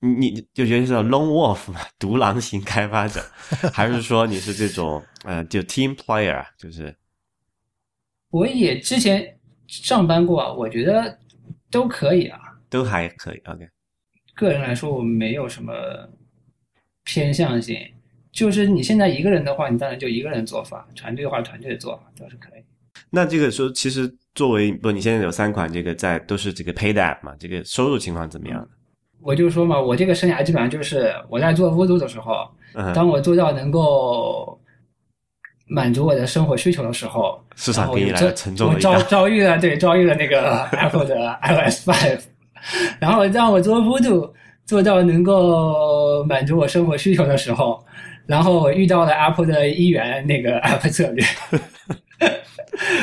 你你就觉得是 lone wolf 嘛，独狼型开发者，*laughs* 还是说你是这种呃就 team player，就是我也之前上班过，我觉得都可以啊，都还可以。OK，个人来说我没有什么偏向性，就是你现在一个人的话，你当然就一个人做法；团队的话，团队的做法都是可以。那这个说其实。作为不，你现在有三款这个在都是这个 paid app 嘛？这个收入情况怎么样？我就说嘛，我这个生涯基本上就是我在做 Voodoo 的时候，当我做到能够满足我的生活需求的时候，市场给你来沉重的一遭遭遇了对遭遇了那个 *laughs* Apple 的 iOS five，然后让我做 Voodoo 做到能够满足我生活需求的时候，然后我遇到了 Apple 的一元那个 *laughs* App 策略。*laughs*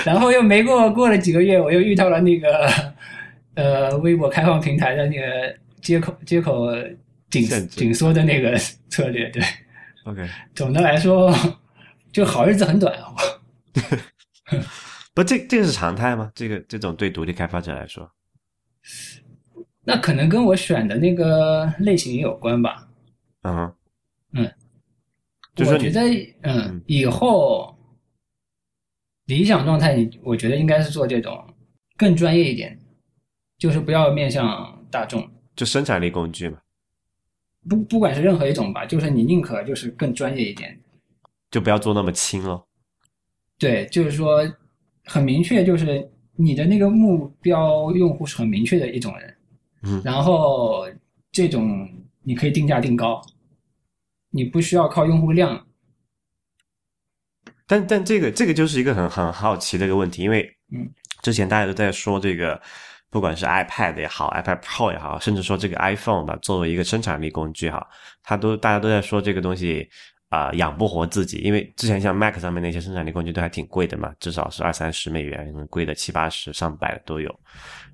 然后又没过过了几个月，我又遇到了那个呃微博开放平台的那个接口接口紧紧缩的那个策略，对，OK。总的来说，就好日子很短啊。*laughs* 不，这这个是常态吗？这个这种对独立开发者来说，那可能跟我选的那个类型也有关吧。嗯嗯，我觉得嗯以后。理想状态，你我觉得应该是做这种更专业一点，就是不要面向大众，就生产力工具嘛。不，不管是任何一种吧，就是你宁可就是更专业一点，就不要做那么轻了。对，就是说很明确，就是你的那个目标用户是很明确的一种人，嗯，然后这种你可以定价定高，你不需要靠用户量。但但这个这个就是一个很很好奇的一个问题，因为嗯，之前大家都在说这个，不管是 iPad 也好，iPad Pro 也好，甚至说这个 iPhone 吧，作为一个生产力工具哈，它都大家都在说这个东西啊养不活自己，因为之前像 Mac 上面那些生产力工具都还挺贵的嘛，至少是二三十美元，贵的七八十上百的都有，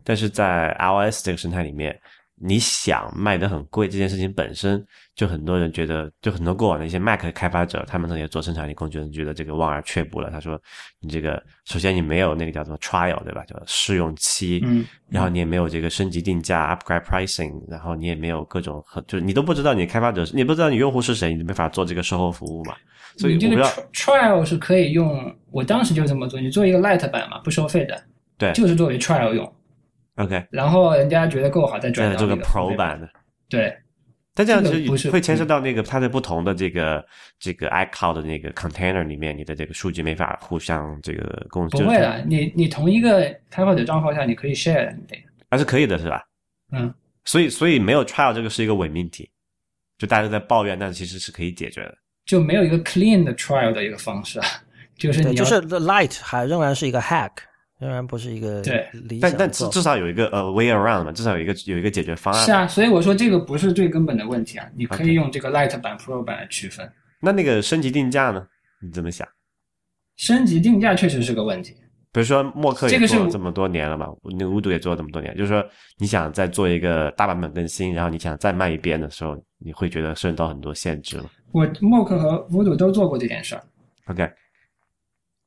但是在 iOS 这个生态里面。你想卖的很贵这件事情本身就很多人觉得，就很多过往的一些 Mac 开发者，他们那些做生产力工具人觉得这个望而却步了。他说：“你这个首先你没有那个叫做 trial 对吧？叫试用期，嗯，然后你也没有这个升级定价 upgrade pricing，然后你也没有各种很就是你都不知道你开发者，你不知道你用户是谁，你就没法做这个售后服务嘛。所以这个 trial 是可以用，我当时就这么做，你做一个 light 版嘛，不收费的，对，就是作为 trial 用。” OK，然后人家觉得够好，再转到这个 Pro 版的。对，但这样其实会牵涉到那个它在不同的这个这个 iCloud 的那个 container 里面，你的这个数据没法互相这个共。不会的，你你同一个开发者账号下你可以 share 的，对。还是可以的，是吧？嗯。所以所以没有 trial 这个是一个伪命题，就大家在抱怨，但其实是可以解决的。就没有一个 clean 的 trial 的一个方式啊，就是你就是 light 还仍然是一个 hack。仍然不是一个对，但但至至少有一个呃 way around 嘛，至少有一个有一个解决方案。是啊，所以我说这个不是最根本的问题啊，你可以用这个 Light 版、Pro 版来区分。那那个升级定价呢？你怎么想？升级定价确实是个问题。比如说默克也做了这么多年了嘛，那无毒也做了这么多年，就是说你想再做一个大版本更新，然后你想再卖一遍的时候，你会觉得受到很多限制了。我默克和无毒都做过这件事儿。OK。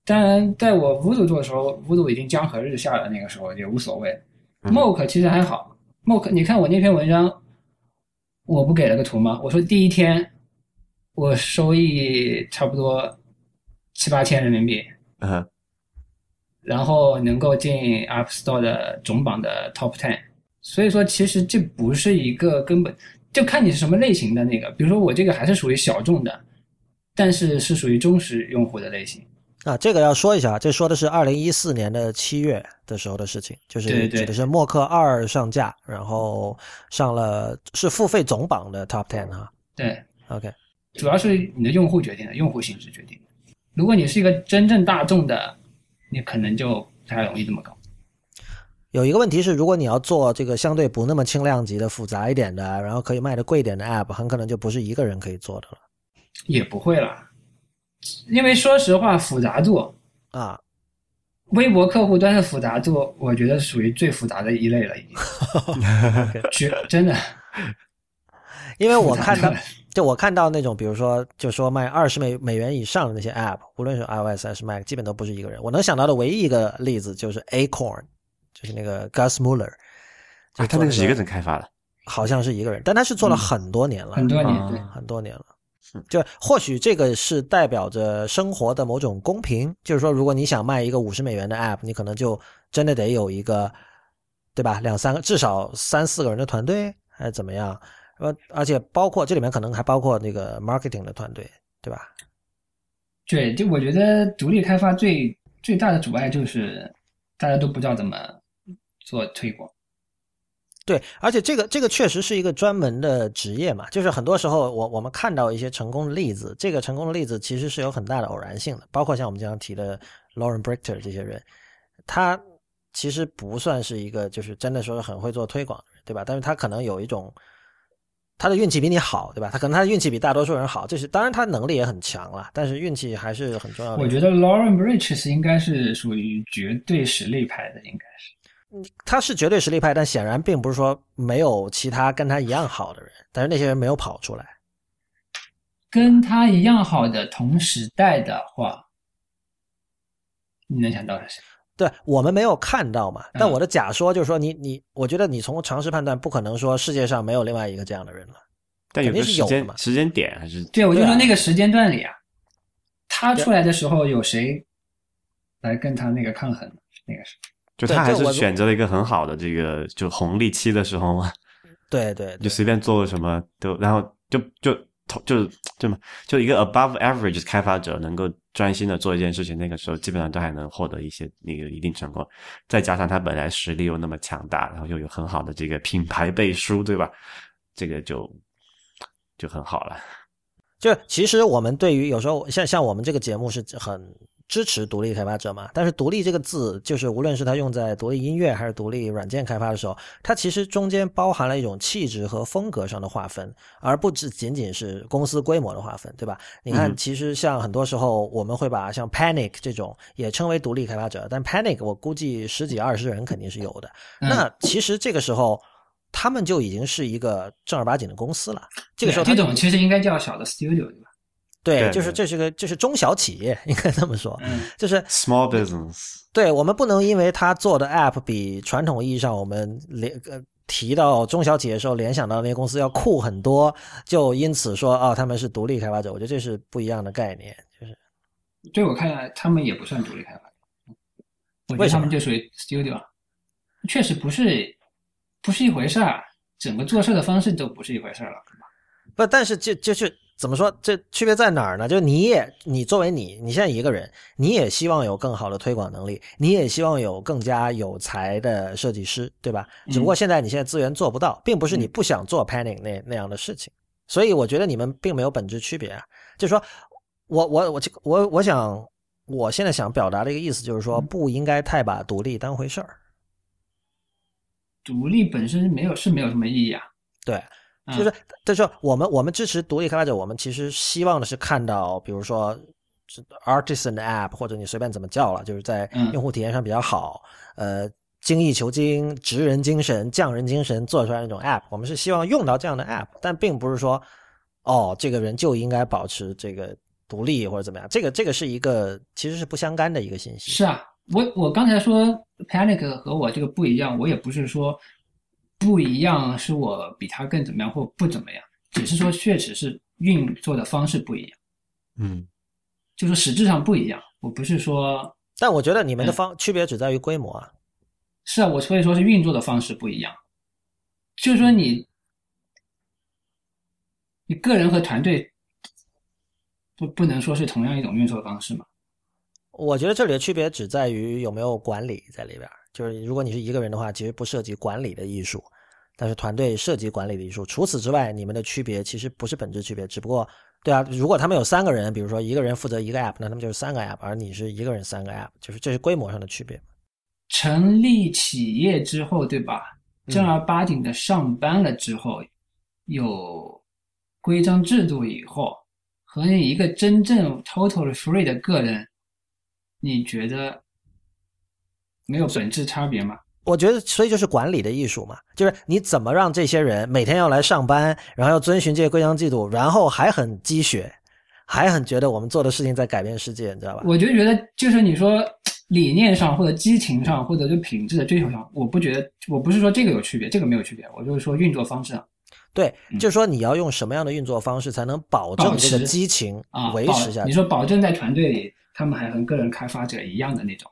当然，在我 Voodoo 做的时候，Voodoo 已经江河日下了，那个时候也无所谓。Mock 其实还好，Mock，你看我那篇文章，我不给了个图吗？我说第一天我收益差不多七八千人民币，嗯，然后能够进 App Store 的总榜的 Top Ten。所以说，其实这不是一个根本，就看你是什么类型的那个。比如说我这个还是属于小众的，但是是属于忠实用户的类型。啊，这个要说一下，这说的是二零一四年的七月的时候的事情，就是指的是默克二上架，然后上了是付费总榜的 Top Ten 哈。对，OK，主要是你的用户决定的，用户性质决定的。如果你是一个真正大众的，你可能就不太容易这么搞。有一个问题是，如果你要做这个相对不那么轻量级的、复杂一点的，然后可以卖的贵一点的 App，很可能就不是一个人可以做的了。也不会啦，因为说实话，复杂度啊，微博客户端的复杂度，我觉得属于最复杂的一类了，已经。*laughs* 绝真的，因为我看到，就我看到那种，比如说，就说卖二十美美元以上的那些 App，无论是 iOS 还是 Mac，基本都不是一个人。我能想到的唯一一个例子就是 Acorn，就是那个 Gus Muller，他那个是一个人开发的，好像是一个人，但他是做了很多年了，很多年，对，很多年了。就或许这个是代表着生活的某种公平，就是说，如果你想卖一个五十美元的 App，你可能就真的得有一个，对吧？两三个，至少三四个人的团队，还是怎么样？呃，而且包括这里面可能还包括那个 marketing 的团队，对吧？对，就我觉得独立开发最最大的阻碍就是大家都不知道怎么做推广。对，而且这个这个确实是一个专门的职业嘛，就是很多时候我我们看到一些成功的例子，这个成功的例子其实是有很大的偶然性的，包括像我们经常提的 Lauren Brichter 这些人，他其实不算是一个就是真的说是很会做推广，对吧？但是他可能有一种他的运气比你好，对吧？他可能他的运气比大多数人好，这是当然他能力也很强了，但是运气还是很重要的。我觉得 Lauren Brichter 应该是属于绝对实力派的，应该是。他是绝对实力派，但显然并不是说没有其他跟他一样好的人，但是那些人没有跑出来。跟他一样好的同时代的话，你能想到是谁？对我们没有看到嘛？但我的假说就是说，你你，我觉得你从常识判断，不可能说世界上没有另外一个这样的人了。但有个时间时间点还是？对，我就说那个时间段里啊，他出来的时候有谁来跟他那个抗衡？那个是。就他还是选择了一个很好的这个就红利期的时候嘛，*laughs* 对对，就随便做个什么都，然后就就就就么就一个 above average 开发者能够专心的做一件事情，那个时候基本上都还能获得一些那个一定成功，再加上他本来实力又那么强大，然后又有很好的这个品牌背书，对吧？这个就就很好了。就其实我们对于有时候像像我们这个节目是很。支持独立开发者嘛？但是“独立”这个字，就是无论是它用在独立音乐还是独立软件开发的时候，它其实中间包含了一种气质和风格上的划分，而不只仅仅是公司规模的划分，对吧？你看，其实像很多时候我们会把像 Panic 这种也称为独立开发者，但 Panic 我估计十几二十人肯定是有的。那其实这个时候他们就已经是一个正儿八经的公司了。这个时候，这种其实应该叫小的 Studio，对吧？对，就是这是个，这是中小企业，*laughs* 应该这么说，*laughs* 就是 small business。对我们不能因为他做的 app 比传统意义上我们联呃提到中小企业的时候联想到那些公司要酷很多，就因此说啊他们是独立开发者。我觉得这是不一样的概念。就是，对我看来，他们也不算独立开发我觉得他们就属于 studio，确实不是不是一回事儿，整个做事的方式都不是一回事儿了。不，但是就就是。怎么说？这区别在哪儿呢？就你也，你作为你，你现在一个人，你也希望有更好的推广能力，你也希望有更加有才的设计师，对吧？只不过现在你现在资源做不到，并不是你不想做 Panning 那那样的事情，所以我觉得你们并没有本质区别啊。就是说，我我我我我想，我现在想表达的一个意思就是说，不应该太把独立当回事儿。独立本身没有是没有什么意义啊。对。就是，就是我们我们支持独立开发者，我们其实希望的是看到，比如说，artisan 的 app 或者你随便怎么叫了，就是在用户体验上比较好，呃，精益求精、职人精神、匠人精神做出来那种 app，我们是希望用到这样的 app，但并不是说，哦，这个人就应该保持这个独立或者怎么样，这个这个是一个其实是不相干的一个信息。是啊，我我刚才说 Panic 和我这个不一样，我也不是说。不一样，是我比他更怎么样或不怎么样，只是说确实是运作的方式不一样。嗯，就是实质上不一样。我不是说，但我觉得你们的方区别只在于规模啊。是啊，我所以说是运作的方式不一样。就是说你，你个人和团队不不能说是同样一种运作方式嘛？我觉得这里的区别只在于有没有管理在里边。就是如果你是一个人的话，其实不涉及管理的艺术，但是团队涉及管理的艺术。除此之外，你们的区别其实不是本质区别，只不过，对啊，如果他们有三个人，比如说一个人负责一个 app，那他们就是三个 app，而你是一个人三个 app，就是这是规模上的区别。成立企业之后，对吧？正儿八经的上班了之后，有规章制度以后，和你一个真正 totally free 的个人，你觉得没有本质差别嘛？我觉得，所以就是管理的艺术嘛，就是你怎么让这些人每天要来上班，然后要遵循这些规章制度，然后还很积雪，还很觉得我们做的事情在改变世界，你知道吧？我就觉得，就是你说理念上或者激情上，或者就品质的追求上，我不觉得，我不是说这个有区别，这个没有区别，我就是说运作方式上。对，就是说你要用什么样的运作方式才能保证这个激情啊维持下去？你说保证在团队里，他们还和个人开发者一样的那种。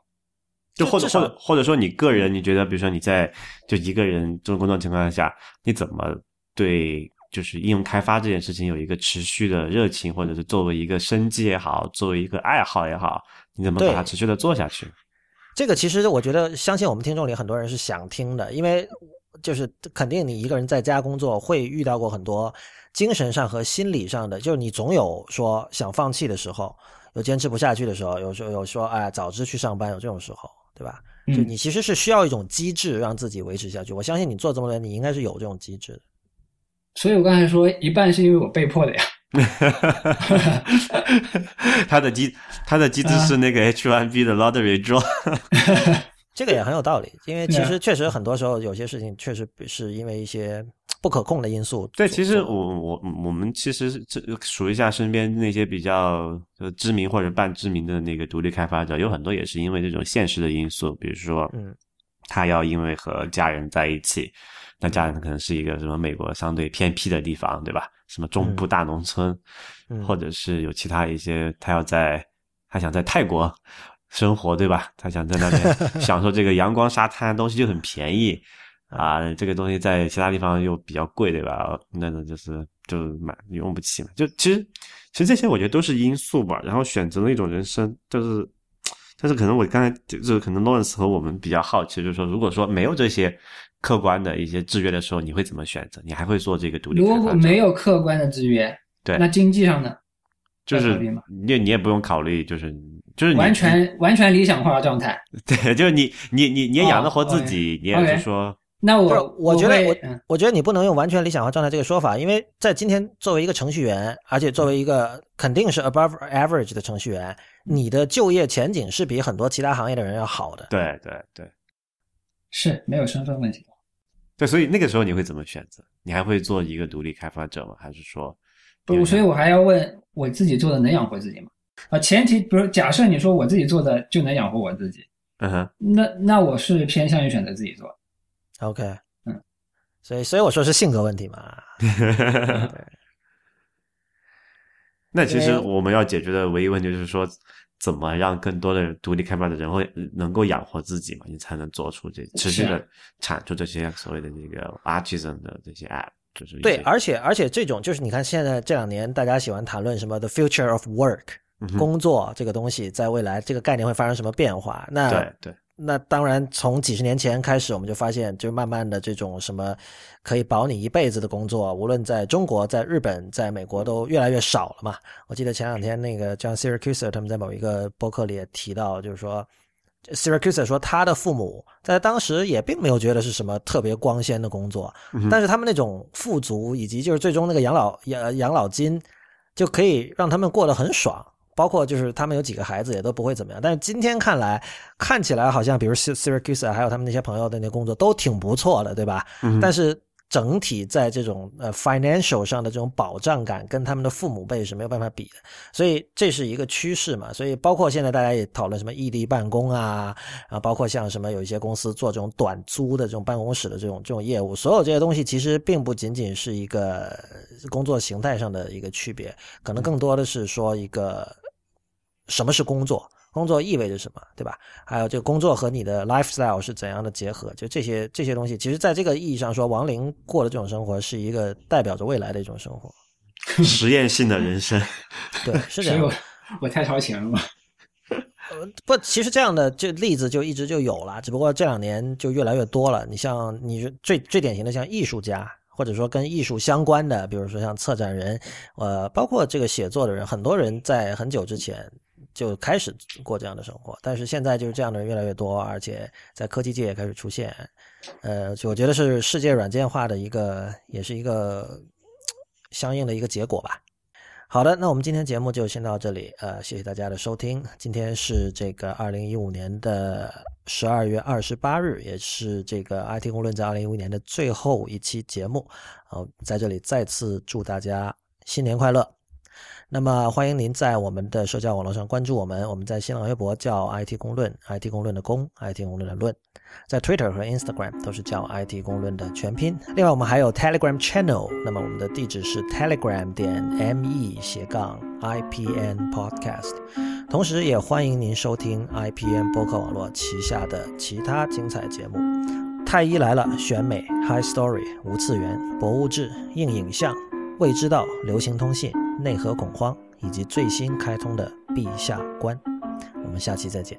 就或者或者或者说你个人，你觉得，比如说你在就一个人这种工作情况下，你怎么对就是应用开发这件事情有一个持续的热情，或者是作为一个生计也好，作为一个爱好也好，你怎么把它持续的做下去？这个其实我觉得，相信我们听众里很多人是想听的，因为就是肯定你一个人在家工作会遇到过很多精神上和心理上的，就是你总有说想放弃的时候，有坚持不下去的时候，有时候有说哎早知去上班有这种时候，对吧？就嗯你其实是需要一种机制让自己维持下去。我相信你做这么多年，你应该是有这种机制的。所以我刚才说一半是因为我被迫的呀。*laughs* 他的机他的机制是那个 H1B 的 lottery draw，*laughs* 这个也很有道理，因为其实确实很多时候有些事情确实是因为一些不可控的因素。对，其实我我我们其实这数一下身边那些比较就知名或者半知名的那个独立开发者，有很多也是因为这种现实的因素，比如说，嗯，他要因为和家人在一起，那家人可能是一个什么美国相对偏僻的地方，对吧？什么中部大农村，嗯或者是有其他一些他要在他想在泰国生活，对吧？他想在那边 *laughs* 享受这个阳光沙滩，东西就很便宜。啊，这个东西在其他地方又比较贵，对吧？那那就是就买用不起嘛。就其实其实这些我觉得都是因素吧。然后选择了一种人生，就是但是可能我刚才就是可能 Lawrence 和我们比较好奇，就是说如果说没有这些客观的一些制约的时候，你会怎么选择？你还会做这个独立？如果没有客观的制约，对那经济上呢？就是你你也不用考虑，就是就是你完全完全理想化的状态。对，就是你你你你也养得活自哦己，你也是说那不是我，我觉得我我觉得你不能用完全理想化状态这个说法，因为在今天作为一个程序员，而且作为一个肯定是 above average 的程序员，你的就业前景是比很多其他行业的人要好的。对对对是没有身份问题。对，所以那个时候你会怎么选择？你还会做一个独立开发者吗？还是说不，所以我还要问我自己做的能养活自己吗？啊，前提比如假设你说我自己做的就能养活我自己，嗯哼那那我是偏向于选择自己做。OK，嗯，所以所以我说是性格问题嘛。*laughs* 对，*laughs* 那其实我们要解决的唯一问题就是说，怎么让更多的独立开发的人会能够养活自己嘛？你才能做出这持续的产出这些所谓的这个 artisan 的这些 app，就是对，而且而且这种就是你看现在这两年大家喜欢谈论什么 the future of work，、嗯工作这个东西在未来这个概念会发生什么变化？那对对那当然，从几十年前开始，我们就发现，就慢慢的这种什么可以保你一辈子的工作，无论在中国、在日本、在美国，都越来越少了嘛。我记得前两天那个 John Syracuse 他们在某一个博客里也提到，就是说 Syracuse 说他的父母在当时也并没有觉得是什么特别光鲜的工作，但是他们那种富足以及就是最终那个养老养养老金，就可以让他们过得很爽。包括就是他们有几个孩子也都不会怎么样，但是今天看来，看起来好像比如 Syracuse 还有他们那些朋友的那工作都挺不错的，对吧？嗯但是整体在这种呃 financial 上的这种保障感，跟他们的父母辈是没有办法比的，所以这是一个趋势嘛。所以包括现在大家也讨论什么异地办公啊，啊，包括像什么有一些公司做这种短租的这种办公室的这种这种业务，所有这些东西其实并不仅仅是一个工作形态上的一个区别，可能更多的是说一个什么是工作。工作意味着什么，对吧？还有这个工作和你的 lifestyle 是怎样的结合？就这些这些东西，其实在这个意义上说，王林过的这种生活是一个代表着未来的一种生活。*laughs* 实验性的人生，对，是这样我。我太超前了嘛。不，其实这样的这例子就一直就有了，只不过这两年就越来越多了。你像你最最典型的像艺术家，或者说跟艺术相关的，比如说像策展人，呃，包括这个写作的人，很多人在很久之前就开始过这样的生活。但是现在就是这样的人越来越多，而且在科技界也开始出现。呃，我觉得是世界软件化的一个，也是一个相应的一个结果吧。好的，那我们今天节目就先到这里。呃，谢谢大家的收听。今天是这个二零一五年的十二月二十八日，也是这个 IT 公论在二零一五年的最后一期节目。呃，在这里再次祝大家新年快乐。那么，欢迎您在我们的社交网络上关注我们。我们在新浪微博叫 IT 公论，IT 公论的公，IT 公论的论。在 Twitter 和 Instagram 都是叫 IT 公论的全拼。另外，我们还有 Telegram Channel，那么我们的地址是 telegram 点 me 斜杠 IPN Podcast。同时，也欢迎您收听 IPN 播客网络旗下的其他精彩节目：太医来了、选美、High Story、无次元、博物志、硬影像、未知道、流行通信。内核恐慌以及最新开通的陛下关，我们下期再见。